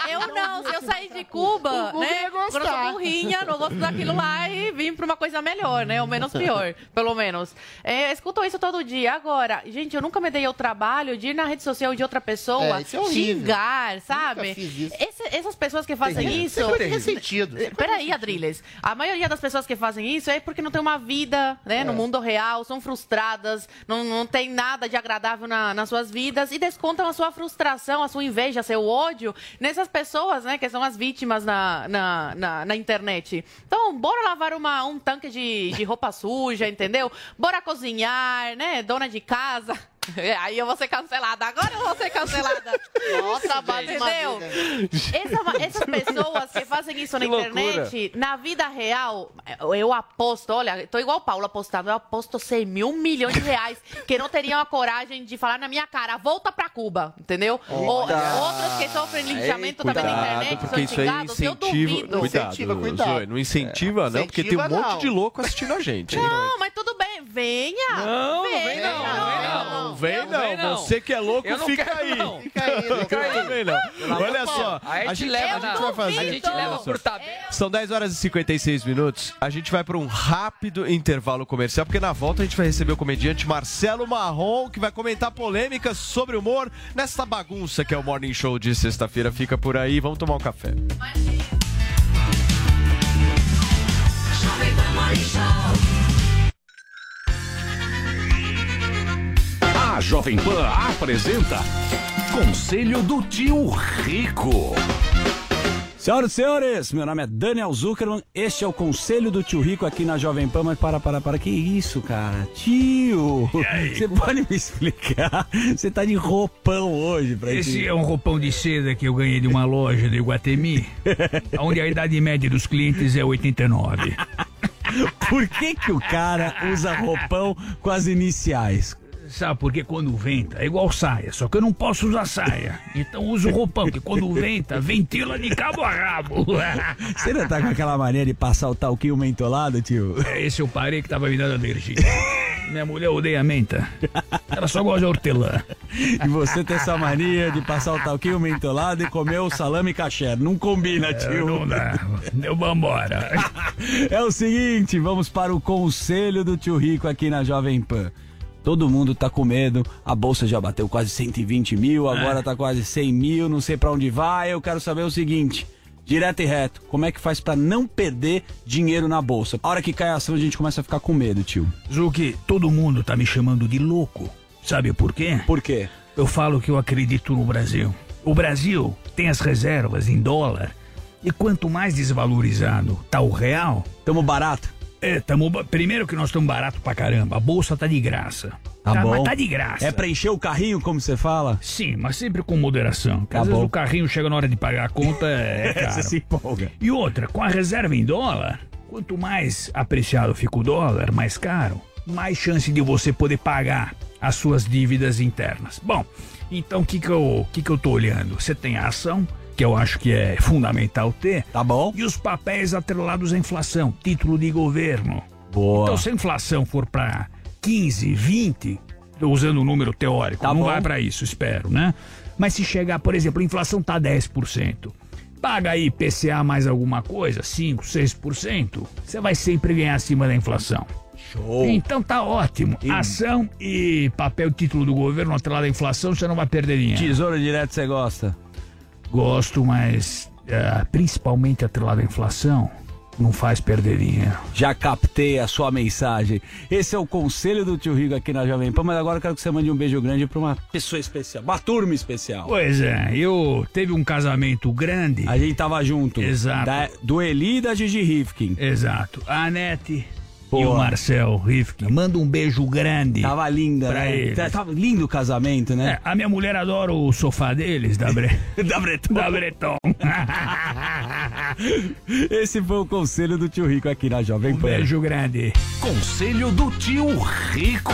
É, eu não. Se eu sair de Cuba, O né? ia Quando eu gostar. sou burrinha, não gosto daquilo lá e vim pra uma coisa melhor, né? Ou menos pior, pelo menos. É, escuto isso todo dia. Agora, gente, eu nunca me dei ao trabalho de ir na rede social de outra pessoa É, é xingar, sabe? Nunca fiz isso. Esse- essas pessoas que fazem Terrível. isso. Isso é ressentido. É Peraí, Adriles. A maioria das pessoas que fazem isso é porque não tem uma vida, né, É. no mundo real, são frustradas, não, não tem nada de agradável na- nas suas vidas e descontam a sua frustração, a sua inveja, seu ódio nessas pessoas, né, que são as vítimas na, na, na, na internet. Então, bora lavar uma, um tanque de, de roupa suja, entendeu? Bora cozinhar, né, dona de casa. Aí eu vou ser cancelada. Agora eu vou ser cancelada. Nossa, base Entendeu? vida. Essa- essas pessoas que fazem isso na Que loucura. internet, na vida real, eu aposto, olha, tô igual o Paulo apostando, eu aposto 100 mil milhões de reais que não teriam a coragem de falar na minha cara, volta pra Cuba, entendeu? Ou, outros que sofrem linchamento também na internet, porque são xingados, eu incentiva. duvido. Cuidado, Incentiva, cuidado. Zoe, não incentiva, não, porque tem um Incentiva, monte não. de louco assistindo a gente. Não, mas tudo bem, venha. Não, não venha. vem não, não vem não. Não vem Não. Você que é louco, fica quero, aí. não. Fica aí, Fica Fica aí. Vem não. Olha só, Aí a gente, leva a gente vai fazer. A gente leva por tabela. São 10 horas e 56 minutos. A gente vai para um rápido intervalo comercial, porque na volta a gente vai receber o comediante Marcelo Marrom, que vai comentar polêmicas sobre humor nessa bagunça que é o Morning Show de sexta-feira. Fica por aí, vamos tomar um café. A Jovem Pan apresenta Conselho do Tio Rico. Senhoras e senhores, meu nome é Daniel Zuckerman, este é o Conselho do Tio Rico aqui na Jovem Pan, mas para, para, para, que isso, cara? Tio, você pode me explicar? Você tá de roupão hoje pra Esse ti. é um roupão de seda que eu ganhei de uma loja de Iguatemi, onde a idade média dos clientes é 89. Por que que o cara usa roupão com as iniciais? Sabe, porque quando venta é igual saia, só que eu não posso usar saia. Então uso roupão, que quando venta, ventila de cabo a rabo. Você não tá com aquela mania de passar o talquinho mentolado, tio? É, Esse eu parei que tava me dando alergia. Minha mulher odeia menta. Ela só gosta de hortelã. E você tem essa mania de passar o talquinho mentolado e comer o salame caché. Não combina, tio. não dá. Eu vambora. É o seguinte, vamos para o conselho do tio Rico aqui na Jovem Pan. Todo mundo tá com medo, a bolsa já bateu quase 120 mil, agora tá quase 100 mil, não sei pra onde vai. Eu quero saber o seguinte, direto e reto, como é que faz pra não perder dinheiro na bolsa? A hora que cai a ação a gente começa a ficar com medo, tio. Zuki, todo mundo tá me chamando de louco. Sabe por quê? Por quê? Eu falo que eu acredito no Brasil. O Brasil tem as reservas em dólar. E quanto mais desvalorizado tá o real. Tamo barato? É, tamo. Primeiro que nós estamos barato pra caramba. A bolsa tá de graça. Tá bom. Mas tá de graça. É pra encher o carrinho, como você fala? Sim, mas sempre com moderação. Tá às vezes bom. o carrinho chega na hora de pagar a conta, é caro. Você se empolga. E outra, com a reserva em dólar, quanto mais apreciado fica o dólar, mais caro, mais chance de você poder pagar as suas dívidas internas. Bom, então o que que eu, que que eu tô olhando? Você tem a ação, que eu acho que é fundamental ter. Tá bom. E os papéis atrelados à inflação, título de governo. Boa. Então se a inflação for para 15, 20, tô usando o número teórico, Tá não bom. vai para isso, espero, né? Mas se chegar, por exemplo, a inflação tá 10%, paga aí PCA mais alguma coisa, 5, 6%, você vai sempre ganhar acima da inflação. Show. Então tá ótimo. Ação e papel título do governo atrelado à inflação, você não vai perder dinheiro. Tesouro direto você gosta? Gosto, mas eh, principalmente atrelado à inflação, não faz perder dinheiro. Já captei a sua mensagem. Esse é o conselho do tio Rico aqui na Jovem Pan, mas agora eu quero que você mande um beijo grande pra uma pessoa especial, uma turma especial. Pois é, eu teve um casamento grande. A gente tava junto. Exato. Da- do Eli e da Gigi Rifkin. Exato. A Anete e Boa. o Marcel Rifkin. Manda um beijo grande. Tava linda, pra né? eles. Tá- Tava lindo o casamento, né? É, a minha mulher adora o sofá deles, da, Bre... da Breton. da Breton. Esse foi o conselho do tio Rico aqui na Jovem Um Pan. beijo grande. Conselho do tio Rico.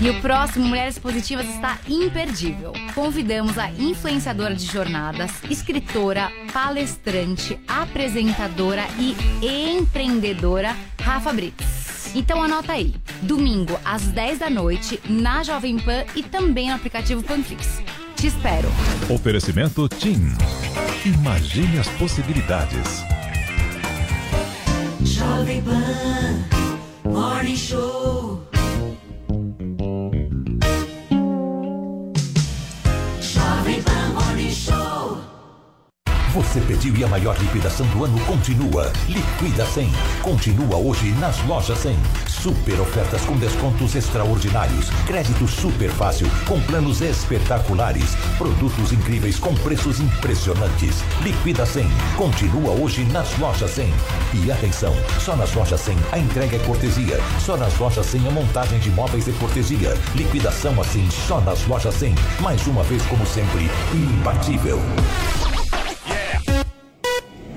E o próximo Mulheres Positivas está imperdível. Convidamos a influenciadora de jornadas, escritora, palestrante, apresentadora e empreendedora Rafa Brits. Então anota aí, domingo às 10 da noite na Jovem Pan e também no aplicativo Panflix. Te espero. Oferecimento TIM. Imagine as possibilidades. Jovem Pan Morning Show. Você pediu e a maior liquidação do ano continua. Liquida 100. Continua hoje nas lojas 100. Super ofertas com descontos extraordinários. Crédito super fácil com planos espetaculares. Produtos incríveis com preços impressionantes. Liquida 100. Continua hoje nas lojas 100. E atenção, só nas lojas 100 a entrega é cortesia. Só nas lojas 100 a montagem de móveis é cortesia. Liquidação assim só nas lojas 100. Mais uma vez como sempre, imbatível.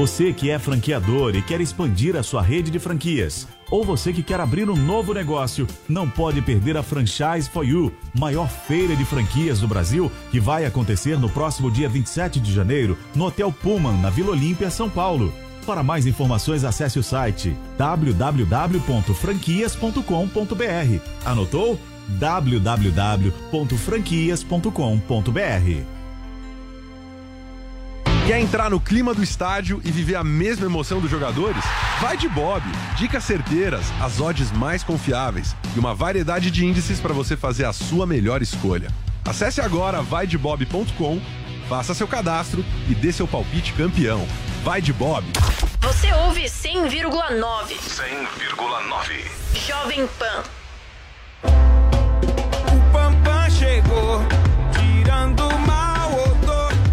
Você que é franqueador e quer expandir a sua rede de franquias, ou você que quer abrir um novo negócio, não pode perder a Franchise for You, maior feira de franquias do Brasil, que vai acontecer no próximo dia 27 de janeiro no Hotel Pullman, na Vila Olímpia, São Paulo. Para mais informações, acesse o site www.franquias.com.br. Anotou? www.franquias.com.br. Quer entrar no clima do estádio e viver a mesma emoção dos jogadores? Vai de Bob. Dicas certeiras, as odds mais confiáveis e uma variedade de índices para você fazer a sua melhor escolha. Acesse agora vaidebob.com, faça seu cadastro e dê seu palpite campeão. Vai de Bob. Você ouve 100,9. 100,9. Jovem Pan. O Pampam chegou, tirando odor.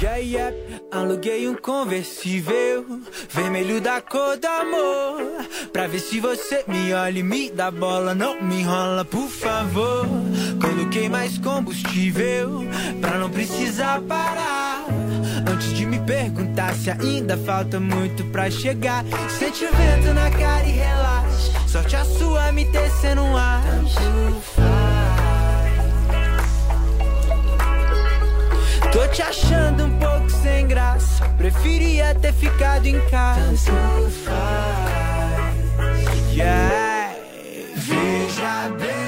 Yeah, yeah. Aluguei um conversível vermelho da cor do amor. Pra ver se você me olha e me dá bola. Não me enrola, por favor. Coloquei mais combustível pra não precisar parar. Antes de me perguntar se ainda falta muito pra chegar. Sente o vento na cara e relaxa. Sorte a sua me tecendo um ar. Tô te achando um pouco sem graça. Preferia ter ficado em casa. Yeah. Veja, baby.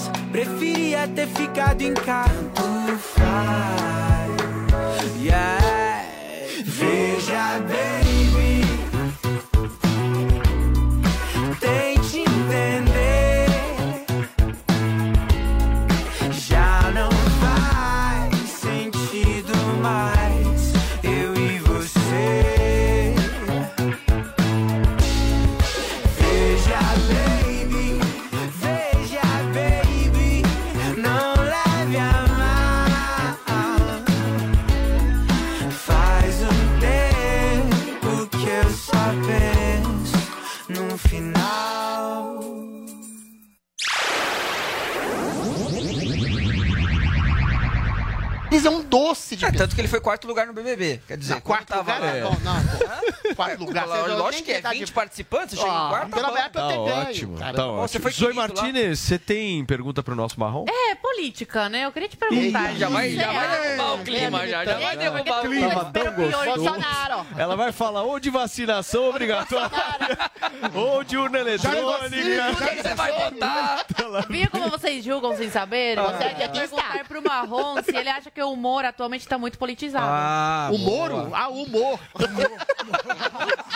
Preferia ter ficado em casa. Tanto faz. Yeah. Veja, baby. Doce de É, tanto que ele foi quarto lugar no BBB. Quer dizer, Não, quarto tava lugar lá- não, não, pô. Quarto lugar, Lógico você- eu lógico que é tá de- 20 participantes, chega em quarto. pela tá Tá ganho, ótimo, cara. tá Você ótimo. foi Zoe lá. Martinez, você tem pergunta pro nosso marrom? É, política, né? Eu queria te perguntar. Ih, já vai- Você já vai derrubar o clima, já, já vai derrubar o clima. Tão gostoso. Ela vai falar ou de vacinação obrigatória, ou de urna eletrônica. você vai votar? Viu como vocês julgam sem saber? Ah. Você quer perguntar pro Marrom se ele acha que o humor atualmente tá muito politizado. Ah, o Moro? Ah, o humor.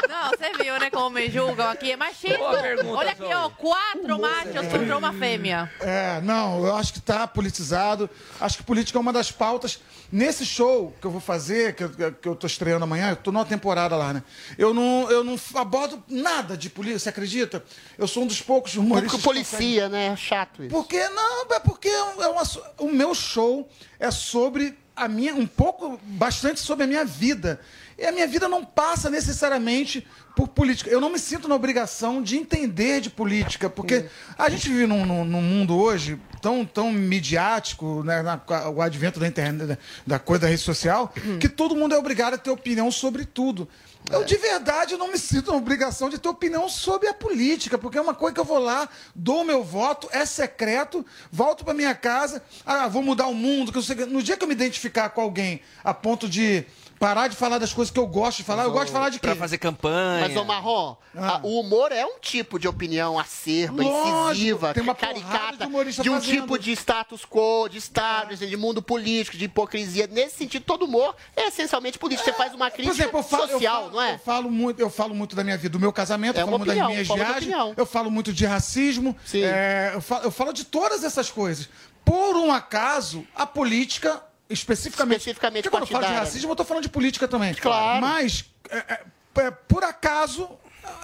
Não, você viu, né, como me julgam aqui. É machismo. Boa pergunta, Olha aqui, ó, quatro machos contra uma fêmea. É, não, eu acho que está politizado. Acho que política é uma das pautas Nesse show que eu vou fazer, que eu, que eu tô estreando amanhã, eu tô numa temporada lá, né? Eu não, eu não abordo nada de polícia, você acredita? Eu sou um dos poucos humoristas. Porque policia, né? É chato isso. Porque não, é porque é um- é uma- o meu show é sobre a minha, um pouco, bastante sobre a minha vida. E a minha vida não passa necessariamente por política. Eu não me sinto na obrigação de entender de política, porque a gente vive num, num- num mundo hoje tão, tão midiático, né, na- o advento da internet, da, da coisa da rede social, que todo mundo é obrigado a ter opinião sobre tudo. Eu, de verdade, não me sinto na obrigação de ter opinião sobre a política, porque é uma coisa que eu vou lá, dou meu voto, é secreto, volto para minha casa, ah, vou mudar o mundo. Que eu sei, no dia que eu me identificar com alguém a ponto de parar de falar das coisas que eu gosto de falar, eu gosto de falar de quê? Pra fazer campanha. Mas, ô Marrom, a- o humor é um tipo de opinião acerba, Lógico, incisiva, tem uma caricata, de de um fazendo. tipo de status quo, de Estado, de mundo político, de hipocrisia. Nesse sentido, todo humor é essencialmente político. Você faz uma crítica exemplo, eu falo, social, falo- não é? Eu falo, muito, eu falo muito da minha vida, do meu casamento, É eu falo uma muito opinião, das minhas viagens, opinião. eu falo muito de racismo, é, eu, falo, eu falo de todas essas coisas. Por um acaso, a política, especificamente. Especificamente porque quando eu falo de racismo, eu tô falando de política também. Claro. Mas, é, é, é, por acaso.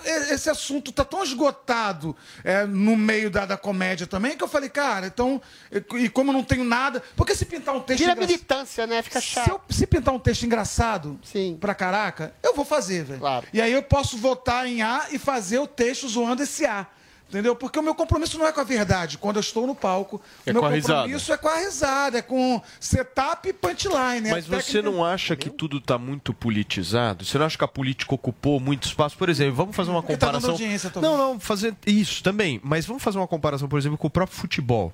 é, Esse assunto tá tão esgotado é, no meio da, da comédia também que eu falei, cara, então. E, e como eu não tenho nada. Porque se pintar um texto. Vira engra- militância, né? Fica se, chato. eu- se pintar um texto engraçado pra caraca, eu vou fazer, velho. E aí eu posso votar em A e fazer o texto zoando esse A. Entendeu? Porque o meu compromisso não é com a verdade. Quando eu estou no palco, É o meu com a risada. compromisso é com a risada, é com setup e punchline. né? Mas você Técnica- não acha que tudo está muito politizado? Você não acha que a política ocupou muito espaço? Por exemplo, vamos fazer uma tá comparação. também. não, não, fazer isso também. Mas vamos fazer uma comparação, por exemplo, com o próprio futebol.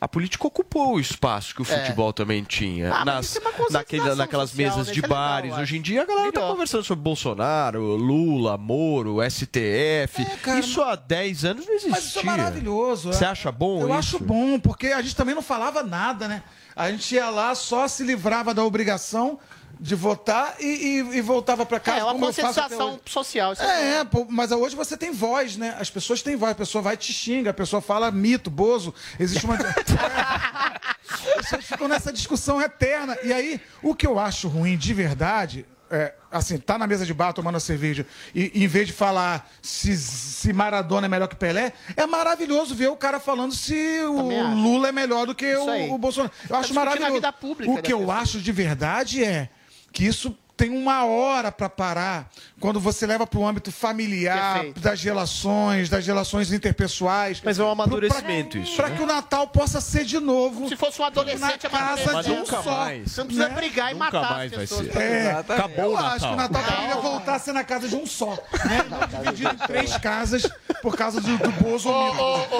A política ocupou o espaço que o É. futebol também tinha. Ah, mas nas, é naquele, naquelas social, mesas né? de é legal, bares. acho. Hoje em dia a galera tá conversando sobre Bolsonaro, Lula, Moro, STF. isso há 10 anos não existia. Mas isso é maravilhoso. Você é. acha bom Eu isso? acho bom, porque a gente também não falava nada, né? A gente ia lá, só se livrava da obrigação de votar e, e- e voltava para casa. É, uma faço até conscientização social. isso É, é, pô, mas hoje você tem voz, né? As pessoas têm voz, a pessoa vai e te xinga, a pessoa fala mito, bozo. Existe uma. As pessoas ficam nessa discussão eterna. E aí, o que eu acho ruim de verdade. É, assim, tá na mesa de bar tomando a cerveja e em vez de falar se, se Maradona é melhor que Pelé, é maravilhoso ver o cara falando se o. Lula é melhor do que o, o Bolsonaro. Eu Tá acho maravilhoso. o que eu pessoas. acho de verdade é que isso tem uma hora para parar quando você leva para o âmbito familiar, Perfeito. das relações, das relações interpessoais. Mas é um amadurecimento isso, Para né? que o Natal possa ser de novo. Se fosse um adolescente, na casa Mas de um nunca só. mais. Você não precisa brigar e Nunca matar mais as vai pessoas. ser. É, Acabou eu o acho que o Natal. Natal deveria voltar a ser na casa de um só. Né? Não dividido em três casas por causa do, do Bozo.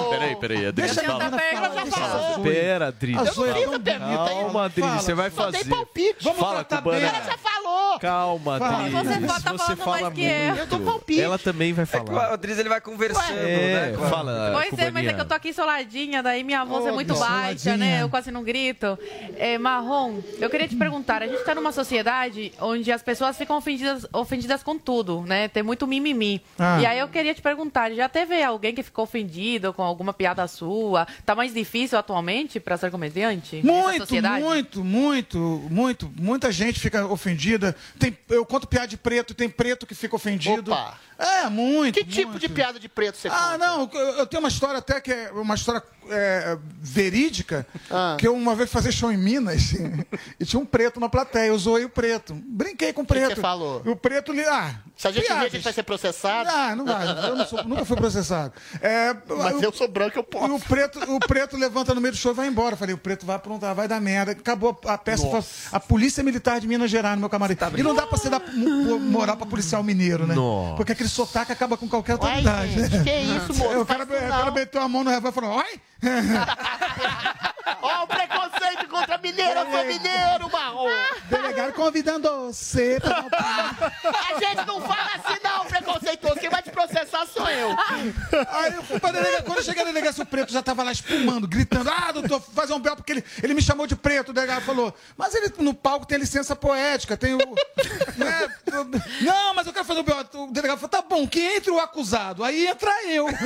Peraí, peraí, Adri. Deixa a fala. menina falar, deixa ela falar. Espera, Adri. A é tão bonita. Calma, Adri, Fala. você vai Só dei fazer. palpite. Vamos Fala, tratar bem. Ela já falou. Calma, Fala. Você tá falando fala mais que eu. muito. Eu dou palpite. Ela também vai O falar. Adriz ele vai conversando, É, né? com a- fala, Pois é, mas é que eu tô aqui soladinha, daí minha voz é Ô, muito baixa, soladinha. né? Eu quase não grito. É, Marrom, eu queria te perguntar, a gente tá numa sociedade onde as pessoas ficam ofendidas, ofendidas com tudo, né? Tem muito mimimi. Ah. E aí eu queria te perguntar, já teve alguém que ficou ofendido com alguma piada sua? Tá mais difícil atualmente pra ser comediante? nessa Muito, sociedade? muito, muito, muito. Muita gente fica ofendida. Tem, eu conto piada de preto, tem preto que fica ofendido. Opa. É, muito. Que tipo de piada de preto você Ah, conta? não, eu, eu tenho uma história até que é uma história é, verídica, Ah. que eu uma vez fazia show em Minas e tinha um preto na plateia, eu zoei o preto. Brinquei com o preto. você falou? E o preto li. Ah, Se a gente rir, a gente vai ser processado? Ah, não vai. Eu não sou- nunca fui processado. É, Mas eu sou branco, eu posso. E o preto, o preto levanta no meio do show e vai embora. Eu Falei, o preto vai aprontar, vai dar merda. Acabou a peça. A Polícia Militar de Minas Gerais no meu camarim. E não dá pra você dar mo- moral pra policial mineiro, né? Nossa. Porque aquele sotaque acaba com qualquer autoridade. gente, né? que isso, moço? O cara, o cara meteu a mão no revólver e falou, oi? Ó, o preconceito contra mineiro, eu sou mineiro, marrom. Delegado convidando você pra um A gente não fala assim, não, preconceituoso. Quem vai te processar sou eu. Aí eu fui pra delegacia. Quando eu cheguei na delegacia, o preto já tava lá espumando, gritando: Ah, doutor, fazer um belo, porque ele, ele me chamou de preto. O delegado falou: Mas ele no palco tem licença poética, tem o. né, não, mas eu quero fazer o belo. O delegado falou: Tá bom, que entre o acusado. Aí entra eu.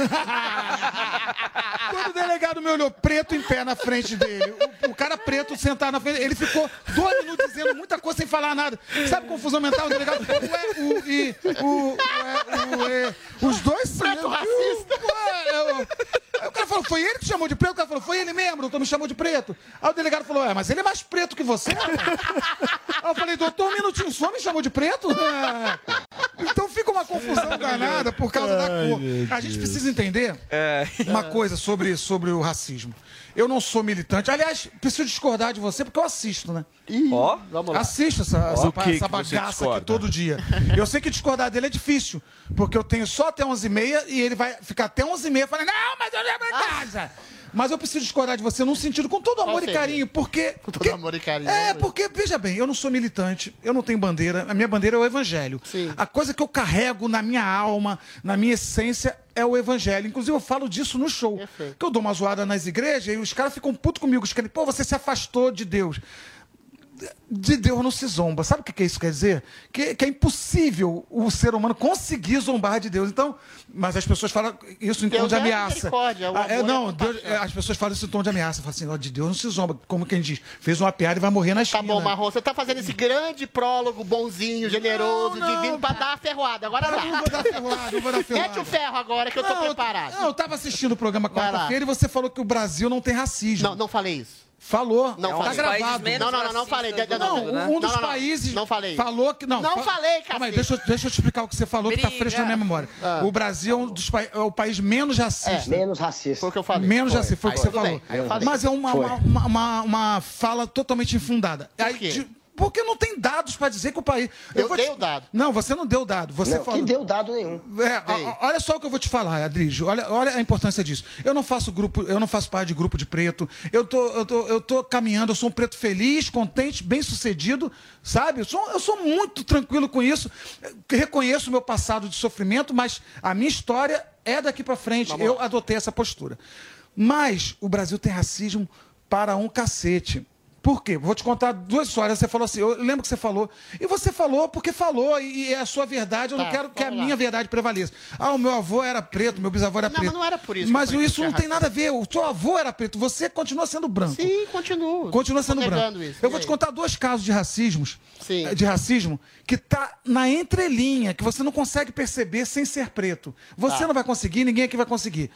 Quando o delegado me olhou preto em pé na frente dele, o, o cara preto sentado na frente, ele ficou dois minutos dizendo muita coisa sem falar nada. Sabe confusão mental? O delegado falou: Ué, o. E, o, ué, o é, os dois Preto racista. Ué, eu- Aí o cara falou, foi ele que te chamou de preto? O cara falou, foi ele mesmo, doutor me chamou de preto. Aí o delegado falou, é, mas ele é mais preto que você. rapaz." Aí eu falei, doutor, um minutinho só me chamou de preto? É. Então fica uma confusão danada por causa da cor. A gente precisa entender uma coisa sobre, sobre o racismo. Eu não sou militante. Aliás, preciso discordar de você porque eu assisto, né? Ó, vamos lá. Assisto essa, Ó, essa, o que essa que bagaça aqui todo dia. Eu sei que discordar dele é difícil, porque eu tenho só até 11h30 e ele vai ficar até 11h30 falando, não, mas eu lembro em casa. Mas eu preciso discordar de você num sentido com todo amor e seja? carinho, porque... Com todo amor e carinho. É, porque, veja bem, eu não sou militante, eu não tenho bandeira, a minha bandeira é o evangelho. A coisa que eu carrego na minha alma, na minha essência, é o evangelho. Inclusive, eu falo disso no show. Que eu dou uma zoada nas igrejas e os caras ficam putos comigo, escrevem, pô, você se afastou de Deus. De Deus não se zomba. Sabe o que isso quer dizer? Que, que é impossível o ser humano conseguir zombar de Deus. Então, mas as pessoas falam isso em tom Deus de é ameaça. misericórdia, o Ah, é, amor é não, Deus- é, as pessoas falam isso em tom de ameaça. Falam assim, ó, de Deus não se zomba. Como quem diz, fez uma piada e vai morrer na esquina. Tá bom, Marrom, você tá fazendo esse grande prólogo bonzinho, generoso, Não, não, divino, pra dar a ferroada. Agora dá. não vou dar ferroada, não vou dar ferroada. Mete o ferro agora que eu tô Não, preparado. Não, eu tava assistindo o programa quarta-feira e você falou que o Brasil não tem racismo. Não, não falei isso. Falou. Não tá falei. gravado. Não, não, não, não falei. Não, Não, não, um dos não, não. países Não falei. falou que não. Não fa- falei, Calma aí, deixa, eu- deixa eu te explicar o que você falou que tá Briga. fresco na minha memória. Ah. O Brasil é, um dos é o país menos racista. Menos racista. Foi o que eu falei. Menos Foi. racista, foi o que você falou. Mas é uma, uma, uma, uma- uma fala totalmente infundada. Aí, quê? de- porque não tem dados para dizer que o país. Eu vou dei te- o dado. Não, você não deu dado. Você Não, falou. que deu dado nenhum. É, ó, ó, olha só o que eu vou te falar, Adrijo. Olha, olha a importância disso. Eu não faço grupo, eu não faço parte de grupo de preto. Eu tô, eu tô, eu tô caminhando, eu sou um preto feliz, contente, bem sucedido, sabe? Eu sou, eu sou muito tranquilo com isso. Eu reconheço o meu passado de sofrimento, mas a minha história é daqui pra frente. Eu adotei essa postura. Mas o Brasil tem racismo para um cacete. Por quê? Vou te contar duas histórias. Você falou assim, eu lembro que você falou, e você falou porque falou, e é a sua verdade, eu não Tá, quero que a lá. minha verdade prevaleça. Ah, o meu avô era preto, meu bisavô era Não, preto. mas não era por isso Mas isso não tem nada a ver. O seu avô era preto, você continua sendo branco. Sim, continuo. Continua Tô sendo branco. isso. Eu E vou te aí? contar dois casos de racismos, Sim. eh, de racismo, que tá na entrelinha, que você não consegue perceber sem ser preto. Você Tá. não vai conseguir, ninguém aqui vai conseguir.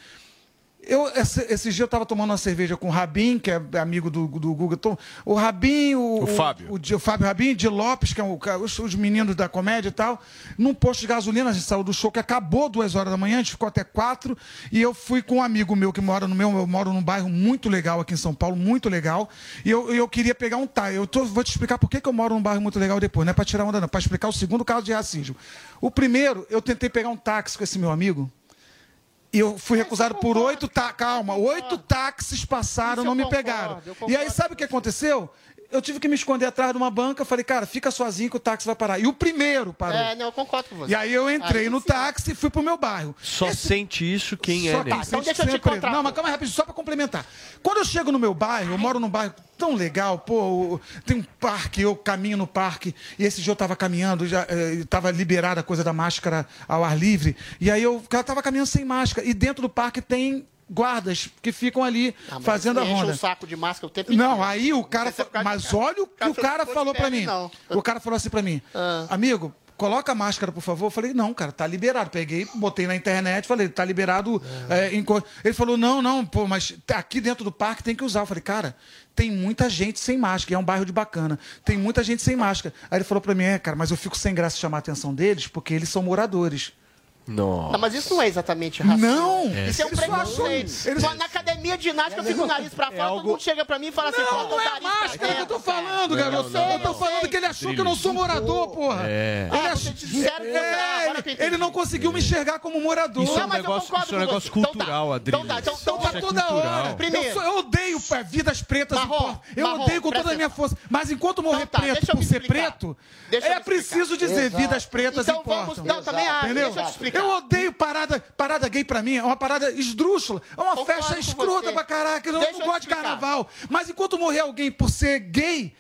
Eu, esse, esse dia eu estava tomando uma cerveja com o Rabin, que é amigo do, do Guga. O Rabin, o, O Fábio. O, Di- o Fábio Rabin, de Lopes, que é o, ca- os, os meninos da comédia e tal, num posto de gasolina. A gente saiu do show que acabou duas horas da manhã, a gente ficou até quatro. E eu fui com um amigo meu que mora no meu. Eu moro num bairro muito legal aqui em São Paulo, muito legal. E eu, eu queria pegar um táxi. Eu tô- vou te explicar por que, que eu moro num bairro muito legal depois. Não é para tirar onda, não, para explicar o segundo caso de racismo. O primeiro, eu tentei pegar um táxi com esse meu amigo. E eu fui recusado por oito táxis. Calma, oito táxis passaram, não eu me concordo, pegaram. eu E aí, sabe o que aconteceu? Eu tive que me esconder atrás de uma banca. Falei, cara, fica sozinho que o táxi vai parar. E o primeiro parou. É, não, eu concordo com você. E aí eu entrei Aí no sim. táxi e fui pro meu bairro. Só sente isso quem Só é, né? sente deixa eu te contar, Não, mas calma rapidinho, só pra complementar. Quando eu chego no meu bairro, eu moro num bairro tão legal, pô, tem um parque, eu caminho no parque, e esse dia eu tava caminhando, já eh, tava liberada a coisa da máscara ao ar livre, e aí eu o cara tava caminhando sem máscara, e dentro do parque tem guardas que ficam ali Ah, fazendo a ronda. um saco de máscara o tempo Não, aí o cara. se é Mas olha o que Cara, o cara falou pra pele, mim. não. O cara falou assim pra mim: Ah. Amigo, coloca a máscara, por favor. Eu falei: Não, cara, tá liberado. Peguei, botei na internet, falei: Tá liberado. é, em co-" Ele falou: Não, não, pô, mas aqui dentro do parque tem que usar. Eu falei: Cara, tem muita gente sem máscara. É um bairro de bacana. Tem muita gente sem máscara. Aí ele falou pra mim: É, cara, mas eu fico sem graça chamar a atenção deles porque eles são moradores. Nossa. Não, mas isso não é exatamente racismo. Não! Isso é um preconceito. eles- Na academia academia de ginástica, eu fico com o nariz pra fora, todo mundo chega pra mim e fala assim, Não, falta o não é a máscara que eu tô falando, garoto. Eu tô falando que ele achou que eu não sou morador, porra. É. Ele, Ah, ach... você disseram que você- é, agora que eu ele, ele não conseguiu me enxergar como morador. Isso é um negócio, isso é um negócio você. Então tá. cultural, Adriles. Então tá, então- Então tá é toda hora. Primeiro- Eu, sou- eu odeio vidas pretas e. Eu Marrom, odeio com toda a minha força. Mas enquanto morrer Então tá, preto por ser preto, é preciso dizer vidas pretas Então importam. vamos- não, também acho. Deixa eu te explicar. Eu odeio parada, parada gay pra mim. É uma parada esdrúxula. É uma Concordo festa escrota pra caraca. Eu não, Deixa não eu gosto de carnaval. Mas enquanto morrer alguém por ser gay,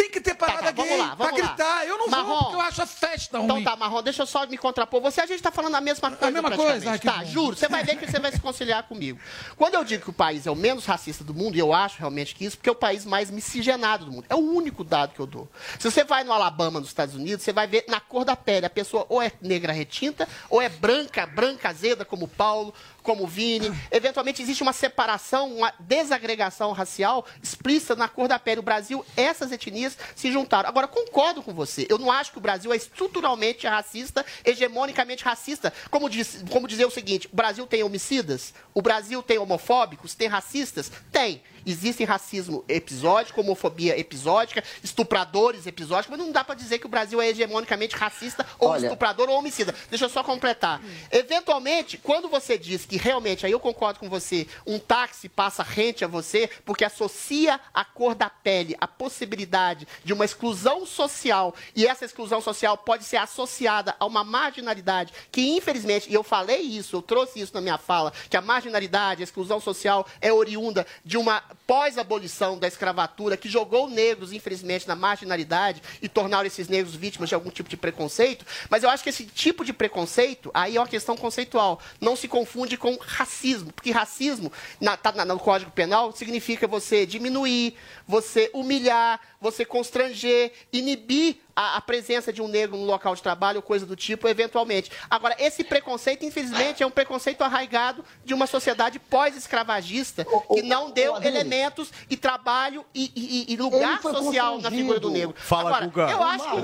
tem que ter parada tá, vamos gay lá, pra lá. gritar. Eu não Marrom. vou porque eu acho a festa ruim. Então tá, Marrom, deixa eu só me contrapor. Você, a gente tá falando a mesma coisa. mesma praticamente. coisa? Ai, Tá, bom. juro. Você vai ver que você vai se conciliar comigo. Quando eu digo que o país é o menos racista do mundo, e eu acho realmente que isso, porque é o país mais miscigenado do mundo. É o único dado que eu dou. Se você vai no Alabama, nos Estados Unidos, você vai ver na cor da pele. A pessoa ou é negra retinta, ou é branca, branca azeda, como o Paulo, como o Vini. Eventualmente existe uma separação, uma desagregação racial explícita na cor da pele. O Brasil, essas etnias se juntaram. Agora, concordo com você. Eu não acho que o Brasil é estruturalmente racista, hegemonicamente racista. Como, diz, como dizer o seguinte: o Brasil tem homicidas? O Brasil tem homofóbicos? Tem racistas? Tem. Existe racismo episódico, homofobia episódica, estupradores episódicos, mas não dá pra dizer que o Brasil é hegemonicamente racista ou Olha- estuprador ou homicida. Deixa eu só completar. Eventualmente, quando você diz que realmente, aí eu concordo com você, um táxi passa rente a você porque associa a cor da pele, a possibilidade de uma exclusão social, e essa exclusão social pode ser associada a uma marginalidade que, infelizmente, e eu falei isso, eu trouxe isso na minha fala, que a marginalidade, a exclusão social é oriunda de uma pós-abolição da escravatura que jogou negros, infelizmente, na marginalidade e tornaram esses negros vítimas de algum tipo de preconceito. Mas eu acho que esse tipo de preconceito, aí é uma questão conceitual. Não se confunde com racismo, porque racismo, na, tá na- no Código Penal, significa você diminuir, você humilhar, você constranger, inibir a, a presença de um negro no local de trabalho ou coisa do tipo, eventualmente. Agora, esse preconceito, infelizmente, é um preconceito arraigado de uma sociedade pós-escravagista que não deu Adriles. elementos e trabalho e, e- e Ele lugar social na figura do negro. Fala, Agora, Guga. Eu acho que o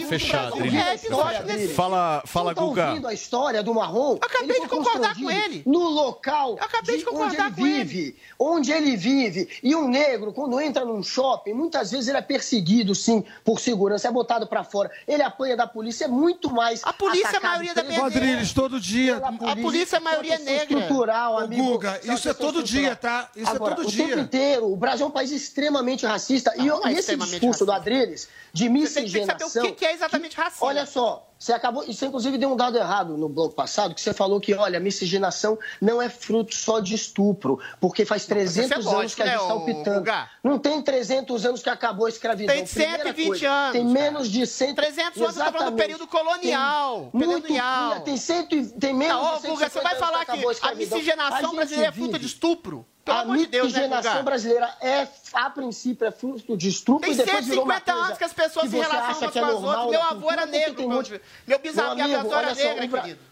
do fechar, Brasil Adriles. é episódico nesse Fala, fala Você tá Guga. ouvindo a história do Marrom? acabei Ele de concordar com ele. No local Eu acabei de onde concordar ele com ele. vive. Onde ele vive. E um negro, quando entra num shopping, muitas vezes ele é perseguido, sim, por segurança, é botado pra fora. Ele apanha da polícia, é muito mais. A polícia, a atacado maioria da minha Rodrigues, todo dia. pela A polícia, a maioria é negra. estrutural, Ô, amigo. Guga, uma isso é todo dia, tá? Isso é Agora, todo o tempo dia. inteiro, o Brasil é um país extremamente racista. e, Não, é e esse extremamente discurso do racista. Adreles de Você tem que saber miscigenação... o que que é exatamente racismo. Olha só, você acabou. Isso inclusive deu um dado errado no bloco passado, que você falou que, olha, a miscigenação não é fruto só de estupro, porque faz 300 isso é anos lógico, que a gente né, está ô, optando. Guga? Não tem 300 anos que acabou a escravidão. Tem Primeira 120 coisa, anos, Tem menos de 100. 300 anos, eu falando do período colonial, Tem, período muito, colonial. Tem, cento, tem menos Não, de 150 Guga, você vai anos falar que a escravidão. miscigenação gente brasileira é fruta vive. de estupro? Pelo a amor de Deus, né, brasileira é, a princípio, é fruto de estupro Tem e depois virou uma 150 coisa anos que as pessoas se relacionam umas é com as normal outras. Meu na avô era negro. Meu, muito- meu bisavô, minha avó era só, negra, Bra- querido.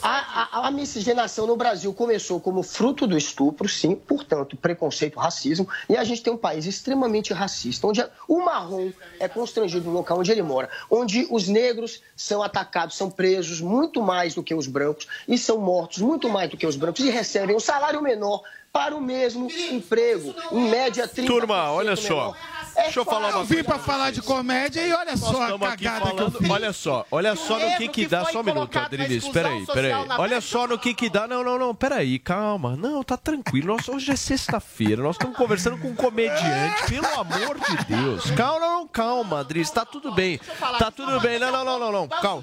A, a- a miscigenação no Brasil começou como fruto do estupro, sim, portanto, preconceito, racismo, e a gente tem um país extremamente racista, onde o marrom é constrangido no local onde ele mora, onde os negros são atacados, são presos muito mais do que os brancos e são mortos muito mais do que os brancos e recebem um salário menor para o mesmo emprego, em média 30%. Turma, olha só. É Deixa eu falar Eu uma vim coisa. pra falar de comédia e olha Nós só a cagada que eu falando. fiz. Olha só, olha só no que que dá. Só um minuto, Adriles. Peraí, peraí. Olha só no que que dá. Não, não, não. Peraí, calma. Não, tá tranquilo. Nós, hoje é sexta-feira. Nós estamos conversando com um comediante. Pelo amor de Deus. Calma, não, calma, Adriles. Tá tudo bem. Tá tudo bem. Não, não, não, não, não. Calma.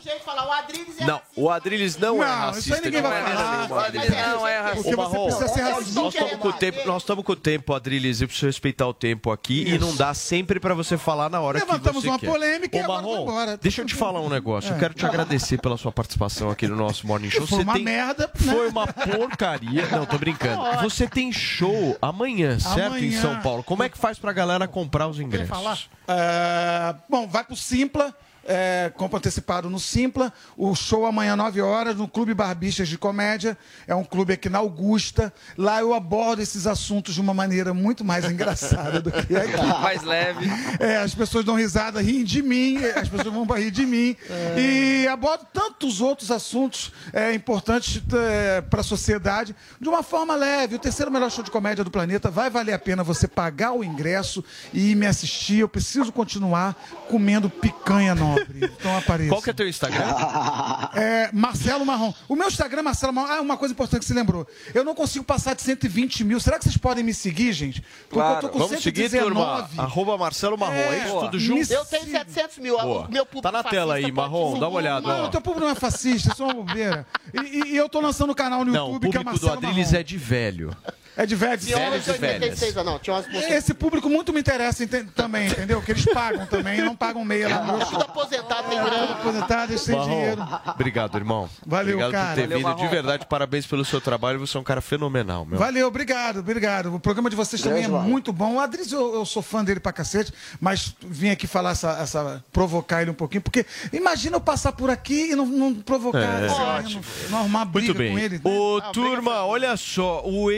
Não, o Adriles não, é Não, isso aí racista. ninguém vai falar. O Adriles não é racista. Porque Ô, você Marrom, precisa ser racista. Nós estamos com o tempo, nós estamos com o tempo, Adriles, eu preciso respeitar o tempo aqui e não dá sempre pra você falar na hora Levantamos que você uma quer. polêmica e Ô, agora Marrom, embora. deixa eu te falar um negócio. Eu quero te agradecer pela sua participação aqui no nosso Morning Show. Foi Você uma tem- merda, né? Foi uma porcaria. Não, tô brincando. Você tem show amanhã, certo? Em Amanhã. São Paulo. Como é que faz pra galera comprar os ingressos? É, bom, vai pro Simpla. É, compra antecipado no Simpla. O show amanhã, 9 horas, no Clube Barbixas de Comédia. É um clube aqui na Augusta. Lá eu abordo esses assuntos de uma maneira muito mais engraçada do que aqui. Mais leve. É, as pessoas dão risada, riem de mim, as pessoas vão rir de mim. E abordo tantos outros assuntos é, importantes para a sociedade de uma forma leve. O terceiro melhor show de comédia do planeta vai valer a pena você pagar o ingresso e ir me assistir. Eu preciso continuar comendo picanha Então apareça. Qual que é teu Instagram? É, Marcelo Marrom. O meu Instagram é Marcelo Marrom. Ah, uma coisa importante que você lembrou. Eu não consigo passar de 120 mil. Será que vocês podem me seguir, gente? Porque Claro. eu tô com Vamos seguir, turma. 119. Arroba Marcelo Marrom. É, isso Boa. tudo junto? Eu tenho 700 mil. Boa. O meu público Tá na tela aí, Marrom. Dá uma olhada. Não, ó. o teu público não é fascista, isso é uma bobeira. E, e- e eu tô lançando um canal no Não, o YouTube que é público do Marcelo Adriles Marrom. é de velho. É de Velhos de 86 ou não? Tinha Esse público muito me interessa ente- também, entendeu? Que eles pagam também, não pagam meia lá no meu Tudo aposentado, tem Tudo grana. aposentado, eles têm dinheiro. Obrigado, irmão. Valeu, Obrigado cara. por ter Valeu, vindo. De verdade, parabéns pelo seu trabalho. Você é um cara fenomenal, meu. Valeu, obrigado, obrigado. O programa de vocês também é Marrom. muito bom. O Adris, eu, eu sou fã dele pra cacete, mas vim aqui falar essa, essa- provocar ele um pouquinho, porque imagina eu passar por aqui e não, não provocar, É. esse Ótimo. menino, não arrumar briga Muito bem. com ele. né? Ô, turma, olha só. O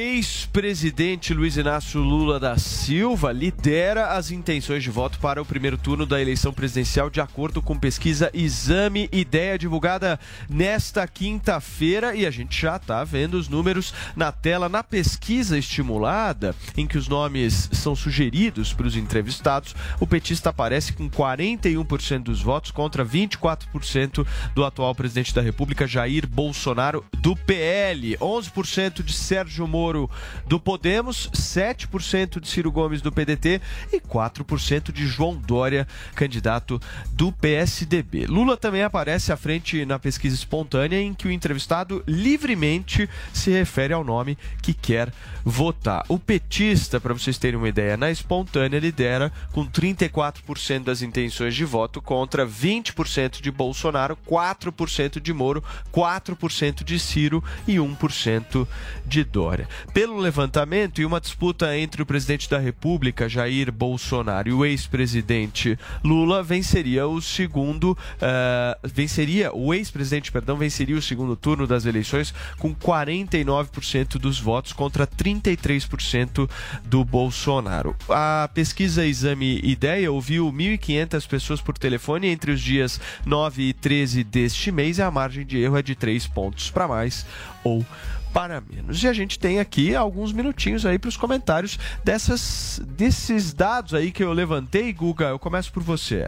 ex-presidente Luiz Inácio Lula da Silva lidera as intenções de voto para o primeiro turno da eleição presidencial, de acordo com pesquisa Exame Ideia, divulgada nesta quinta-feira. E a gente já está vendo os números na tela. Na pesquisa estimulada, em que os nomes são sugeridos para os entrevistados, o petista aparece com 41% dos votos contra 24% do atual presidente da República, Jair Bolsonaro, do PL, 11% de Sérgio Moro, do Podemos, 7% de Ciro Gomes, do PDT e 4% de João Dória, candidato do PSDB. Lula também aparece à frente na pesquisa espontânea, em que o entrevistado livremente se refere ao nome que quer votar. O petista, para vocês terem uma ideia, na espontânea lidera com 34% das intenções de voto contra 20% de Bolsonaro, 4% de Moro, 4% de Ciro e 1% de Dória. Pelo levantamento e uma disputa entre o presidente da República, Jair Bolsonaro, e o ex-presidente Lula, venceria o segundo, eh, venceria, o ex-presidente, perdão, venceria o segundo turno das eleições com 49% dos votos contra 33% do Bolsonaro. A pesquisa Exame Ideia ouviu 1.500 pessoas por telefone entre os dias 9 e 13 deste mês e a margem de erro é de 3 pontos para mais ou para menos. E a gente tem aqui alguns minutinhos aí para os comentários dessas, desses dados aí que eu levantei. Guga, eu começo por você.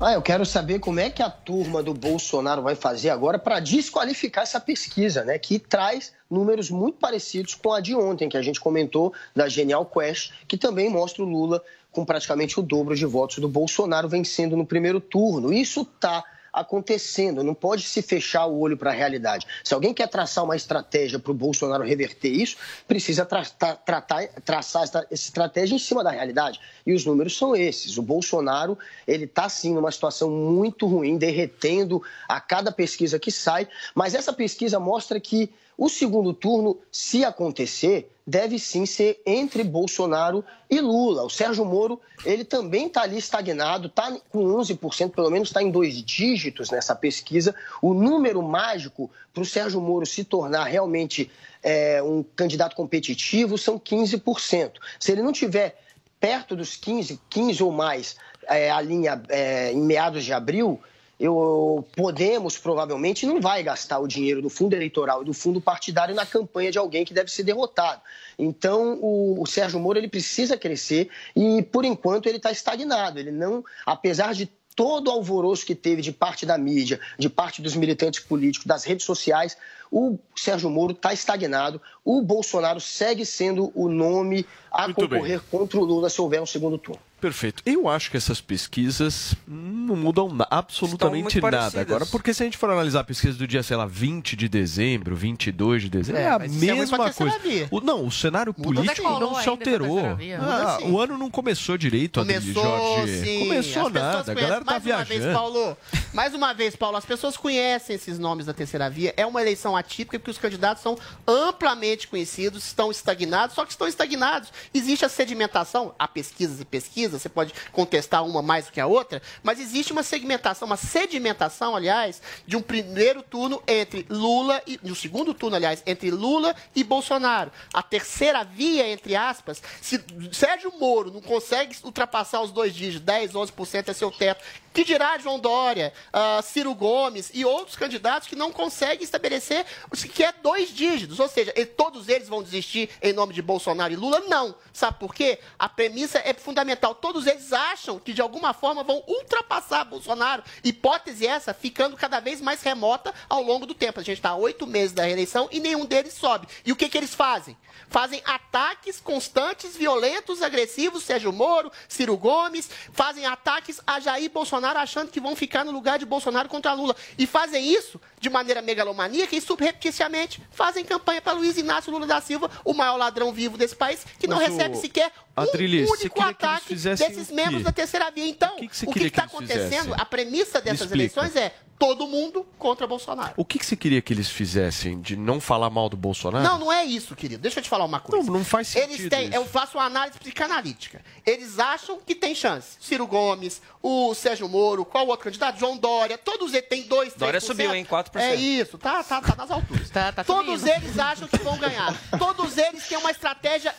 Ah, eu quero saber como é que a turma do Bolsonaro vai fazer agora para desqualificar essa pesquisa, né? Que traz números muito parecidos com a de ontem, que a gente comentou, da Genial Quest, que também mostra o Lula com praticamente o dobro de votos do Bolsonaro vencendo no primeiro turno. Isso está acontecendo, não pode se fechar o olho para a realidade. Se alguém quer traçar uma estratégia para o Bolsonaro reverter isso, precisa tra tra tratar, traçar essa estratégia em cima da realidade. E os números são esses. O Bolsonaro ele está sim numa situação muito ruim, derretendo a cada pesquisa que sai. Mas essa pesquisa mostra que o segundo turno, se acontecer, deve sim ser entre Bolsonaro e Lula. O Sérgio Moro, ele também está ali estagnado, está com 11%, pelo menos está em dois dígitos nessa pesquisa. O número mágico para o Sérgio Moro se tornar realmente é, um candidato competitivo são 15%. Se ele não tiver perto dos 15, 15 ou mais é, a linha é, em meados de abril, eu, Podemos provavelmente não vai gastar o dinheiro do fundo eleitoral e do fundo partidário na campanha de alguém que deve ser derrotado. Então, o, o Sérgio Moro ele precisa crescer e, por enquanto, ele está estagnado. Ele não, apesar de todo o alvoroço que teve de parte da mídia, de parte dos militantes políticos, das redes sociais, o Sérgio Moro está estagnado. O Bolsonaro segue sendo o nome a Muito concorrer contra o Lula se houver um segundo turno. Perfeito. Eu acho que essas pesquisas não mudam absolutamente nada parecidas. agora, porque se a gente for analisar a pesquisa do dia, sei lá, 20 de dezembro, 22 de dezembro, é, É, a é mesma coisa. terceira via. O, não, o cenário político não se alterou. Ah, o ano não começou direito, Começou, Jorge. sim. Começou As nada, a galera tá mais uma vez, viajando. Paulo, mais uma vez, Paulo, as pessoas conhecem esses nomes da terceira via. É uma eleição atípica porque os candidatos são amplamente conhecidos, estão estagnados, só que estão estagnados. Existe a sedimentação, há pesquisas e pesquisas, você pode contestar uma mais do que a outra, mas existe uma segmentação, uma sedimentação, aliás, de um primeiro turno entre Lula e. de um segundo turno, aliás, entre Lula e Bolsonaro. A terceira via, entre aspas, se Sérgio Moro não consegue ultrapassar os dois dígitos, 10, 11% é seu teto, que dirá João Dória, ah, Ciro Gomes e outros candidatos que não conseguem estabelecer o que é dois dígitos. Ou seja, todos eles vão desistir em nome de Bolsonaro e Lula? Não. Sabe por quê? A premissa é fundamental. Todos eles acham que, de alguma forma, vão ultrapassar Bolsonaro. Hipótese essa ficando cada vez mais remota ao longo do tempo. A gente está oito meses da reeleição e nenhum deles sobe. E o que, que eles fazem? Fazem ataques constantes, violentos, agressivos, Sérgio Moro, Ciro Gomes, fazem ataques a Jair Bolsonaro achando que vão ficar no lugar de Bolsonaro contra Lula. E fazem isso de maneira megalomaníaca e subrepticiamente fazem campanha para Luiz Inácio Lula da Silva, o maior ladrão vivo desse país, que não Mas recebe o- sequer um Adriles, você único ataque desses membros da terceira via. Então, o que está acontecendo? fizessem? A premissa dessas eleições é todo mundo contra Bolsonaro. O que, que você queria que eles fizessem? De não falar mal do Bolsonaro? Não, não é isso, querido. Deixa eu te falar uma coisa. Não, não faz sentido Eles têm, isso. eu faço uma análise psicanalítica. Eles acham que tem chance. Ciro Gomes, o Sérgio Moro, qual o outro candidato? João Dória. Todos eles têm 2, 3%. Dória subiu, hein? 4%. É isso, tá, tá, tá nas alturas. Todos subindo. eles acham que vão ganhar. Todos eles têm uma estratégia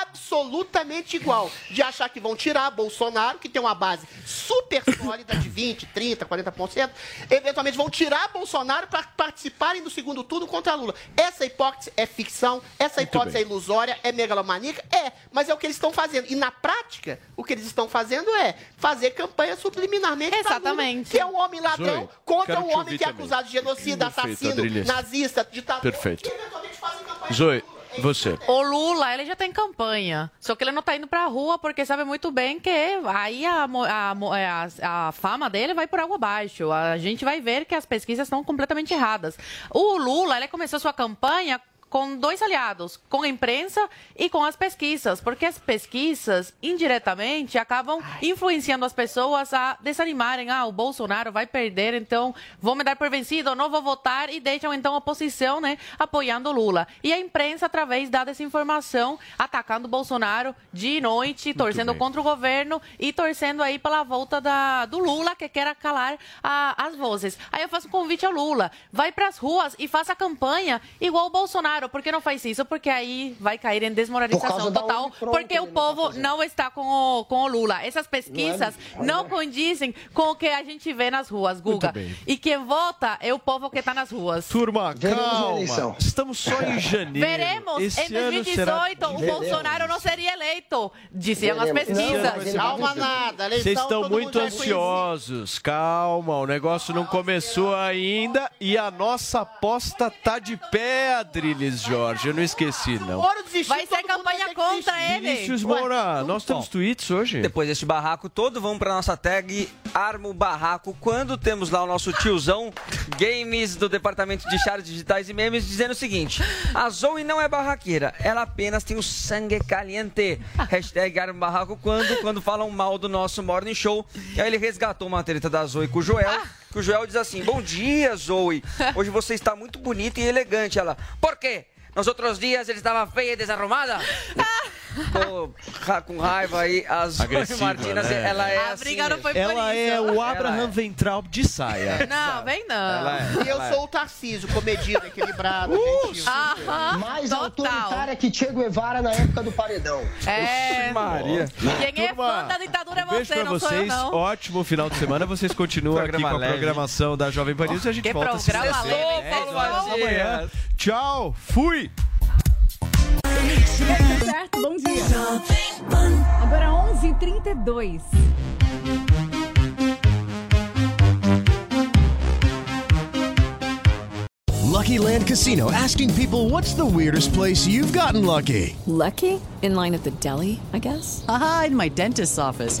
absolutamente igual de achar que vão tirar Bolsonaro, que tem uma base super sólida de 20, 30, 40%, eventualmente vão tirar Bolsonaro para participarem do segundo turno contra Lula. Essa hipótese é ficção, essa hipótese é ilusória, é megalomaníaca, é, mas é o que eles estão fazendo. E na prática, o que eles estão fazendo é fazer campanha subliminarmente pra Lula, Exatamente. que é um homem ladrão Zoe, contra um homem que é também. acusado de genocida, Perfeito, assassino, Adriles. nazista, ditador. Perfeito. Zoe, você. O Lula, ele já tem campanha. Só que ele não tá indo pra rua porque sabe muito bem que aí a, a, é, a, a fama dele vai por água abaixo. A gente vai ver que as pesquisas estão completamente erradas. O Lula, ele começou sua campanha com dois aliados, com a imprensa e com as pesquisas, porque as pesquisas indiretamente acabam influenciando as pessoas a desanimarem, ah, o Bolsonaro vai perder, então vou me dar por vencido, não vou votar e deixam então a oposição, né, apoiando o Lula. E a imprensa através da desinformação atacando o Bolsonaro de noite, torcendo contra o governo e torcendo aí pela volta da, do Lula que quer calar a- as vozes. Aí eu faço um convite ao Lula, vai pras ruas e faça campanha igual o Bolsonaro. Por que não faz isso? Porque aí vai cair em desmoralização total, porque que o povo não está com o, com o Lula. Essas pesquisas Não é- não condizem com o que a gente vê nas ruas, Guga. E quem vota é o povo que está nas ruas. Turma, calma. Estamos só em janeiro. Veremos, Esse em ano 2018 será... o Veremos. Bolsonaro não seria eleito, diziam as Veremos. pesquisas. Não, Calma nada, Vocês estão muito ansiosos. Calma, o negócio não começou ainda e a nossa aposta tá de pé, Adriles Jorge. Eu não esqueci, não. Moro desistiu, Vai ser campanha contra ele. Vinícius Moura, nós temos tweets hoje? Depois deste barraco todo, vamos pra nossa tag Arma o Barraco. Quando temos lá o nosso tiozão Games do Departamento de Chaves Digitais e Memes dizendo o seguinte: A Zoe não é barraqueira, ela apenas tem o sangue caliente. Hashtag Arma o Barraco quando, quando falam mal do nosso Morning Show. E aí ele resgatou uma treta da Zoe com o Joel. Que o Joel diz assim: Bom dia, Zoe. Hoje você está muito bonita e elegante. Ela, por quê? Nos outros dias ele estava feia e desarrumada? Ficou ra- com raiva aí. A Zoe Agressiva, Martinas, né? ela é A assim. briga não foi por Ela isso. é o Abraham é. Ventral de saia. Não, vem não. Ela é. E eu sou o Tarcísio, comedido, equilibrado, gentil. Aham, Mais total. autoritária que Che Guevara na época do paredão. É. Maria. Quem é Turma, fã da ditadura é um beijo você, pra não sou eu, vocês. não. Ótimo final de semana. Vocês continuam aqui Programa com a leve. programação da Jovem Pan News e a gente Que volta programa sexta-feira, leve, 10 Paulo horas da Matias. Manhã. Tchau. Fui. Certo, bom dia. Agora 11h32. Lucky Land Casino asking people what's the weirdest place you've gotten lucky? Lucky? In line at the deli, I guess? Aha, in my dentist's office.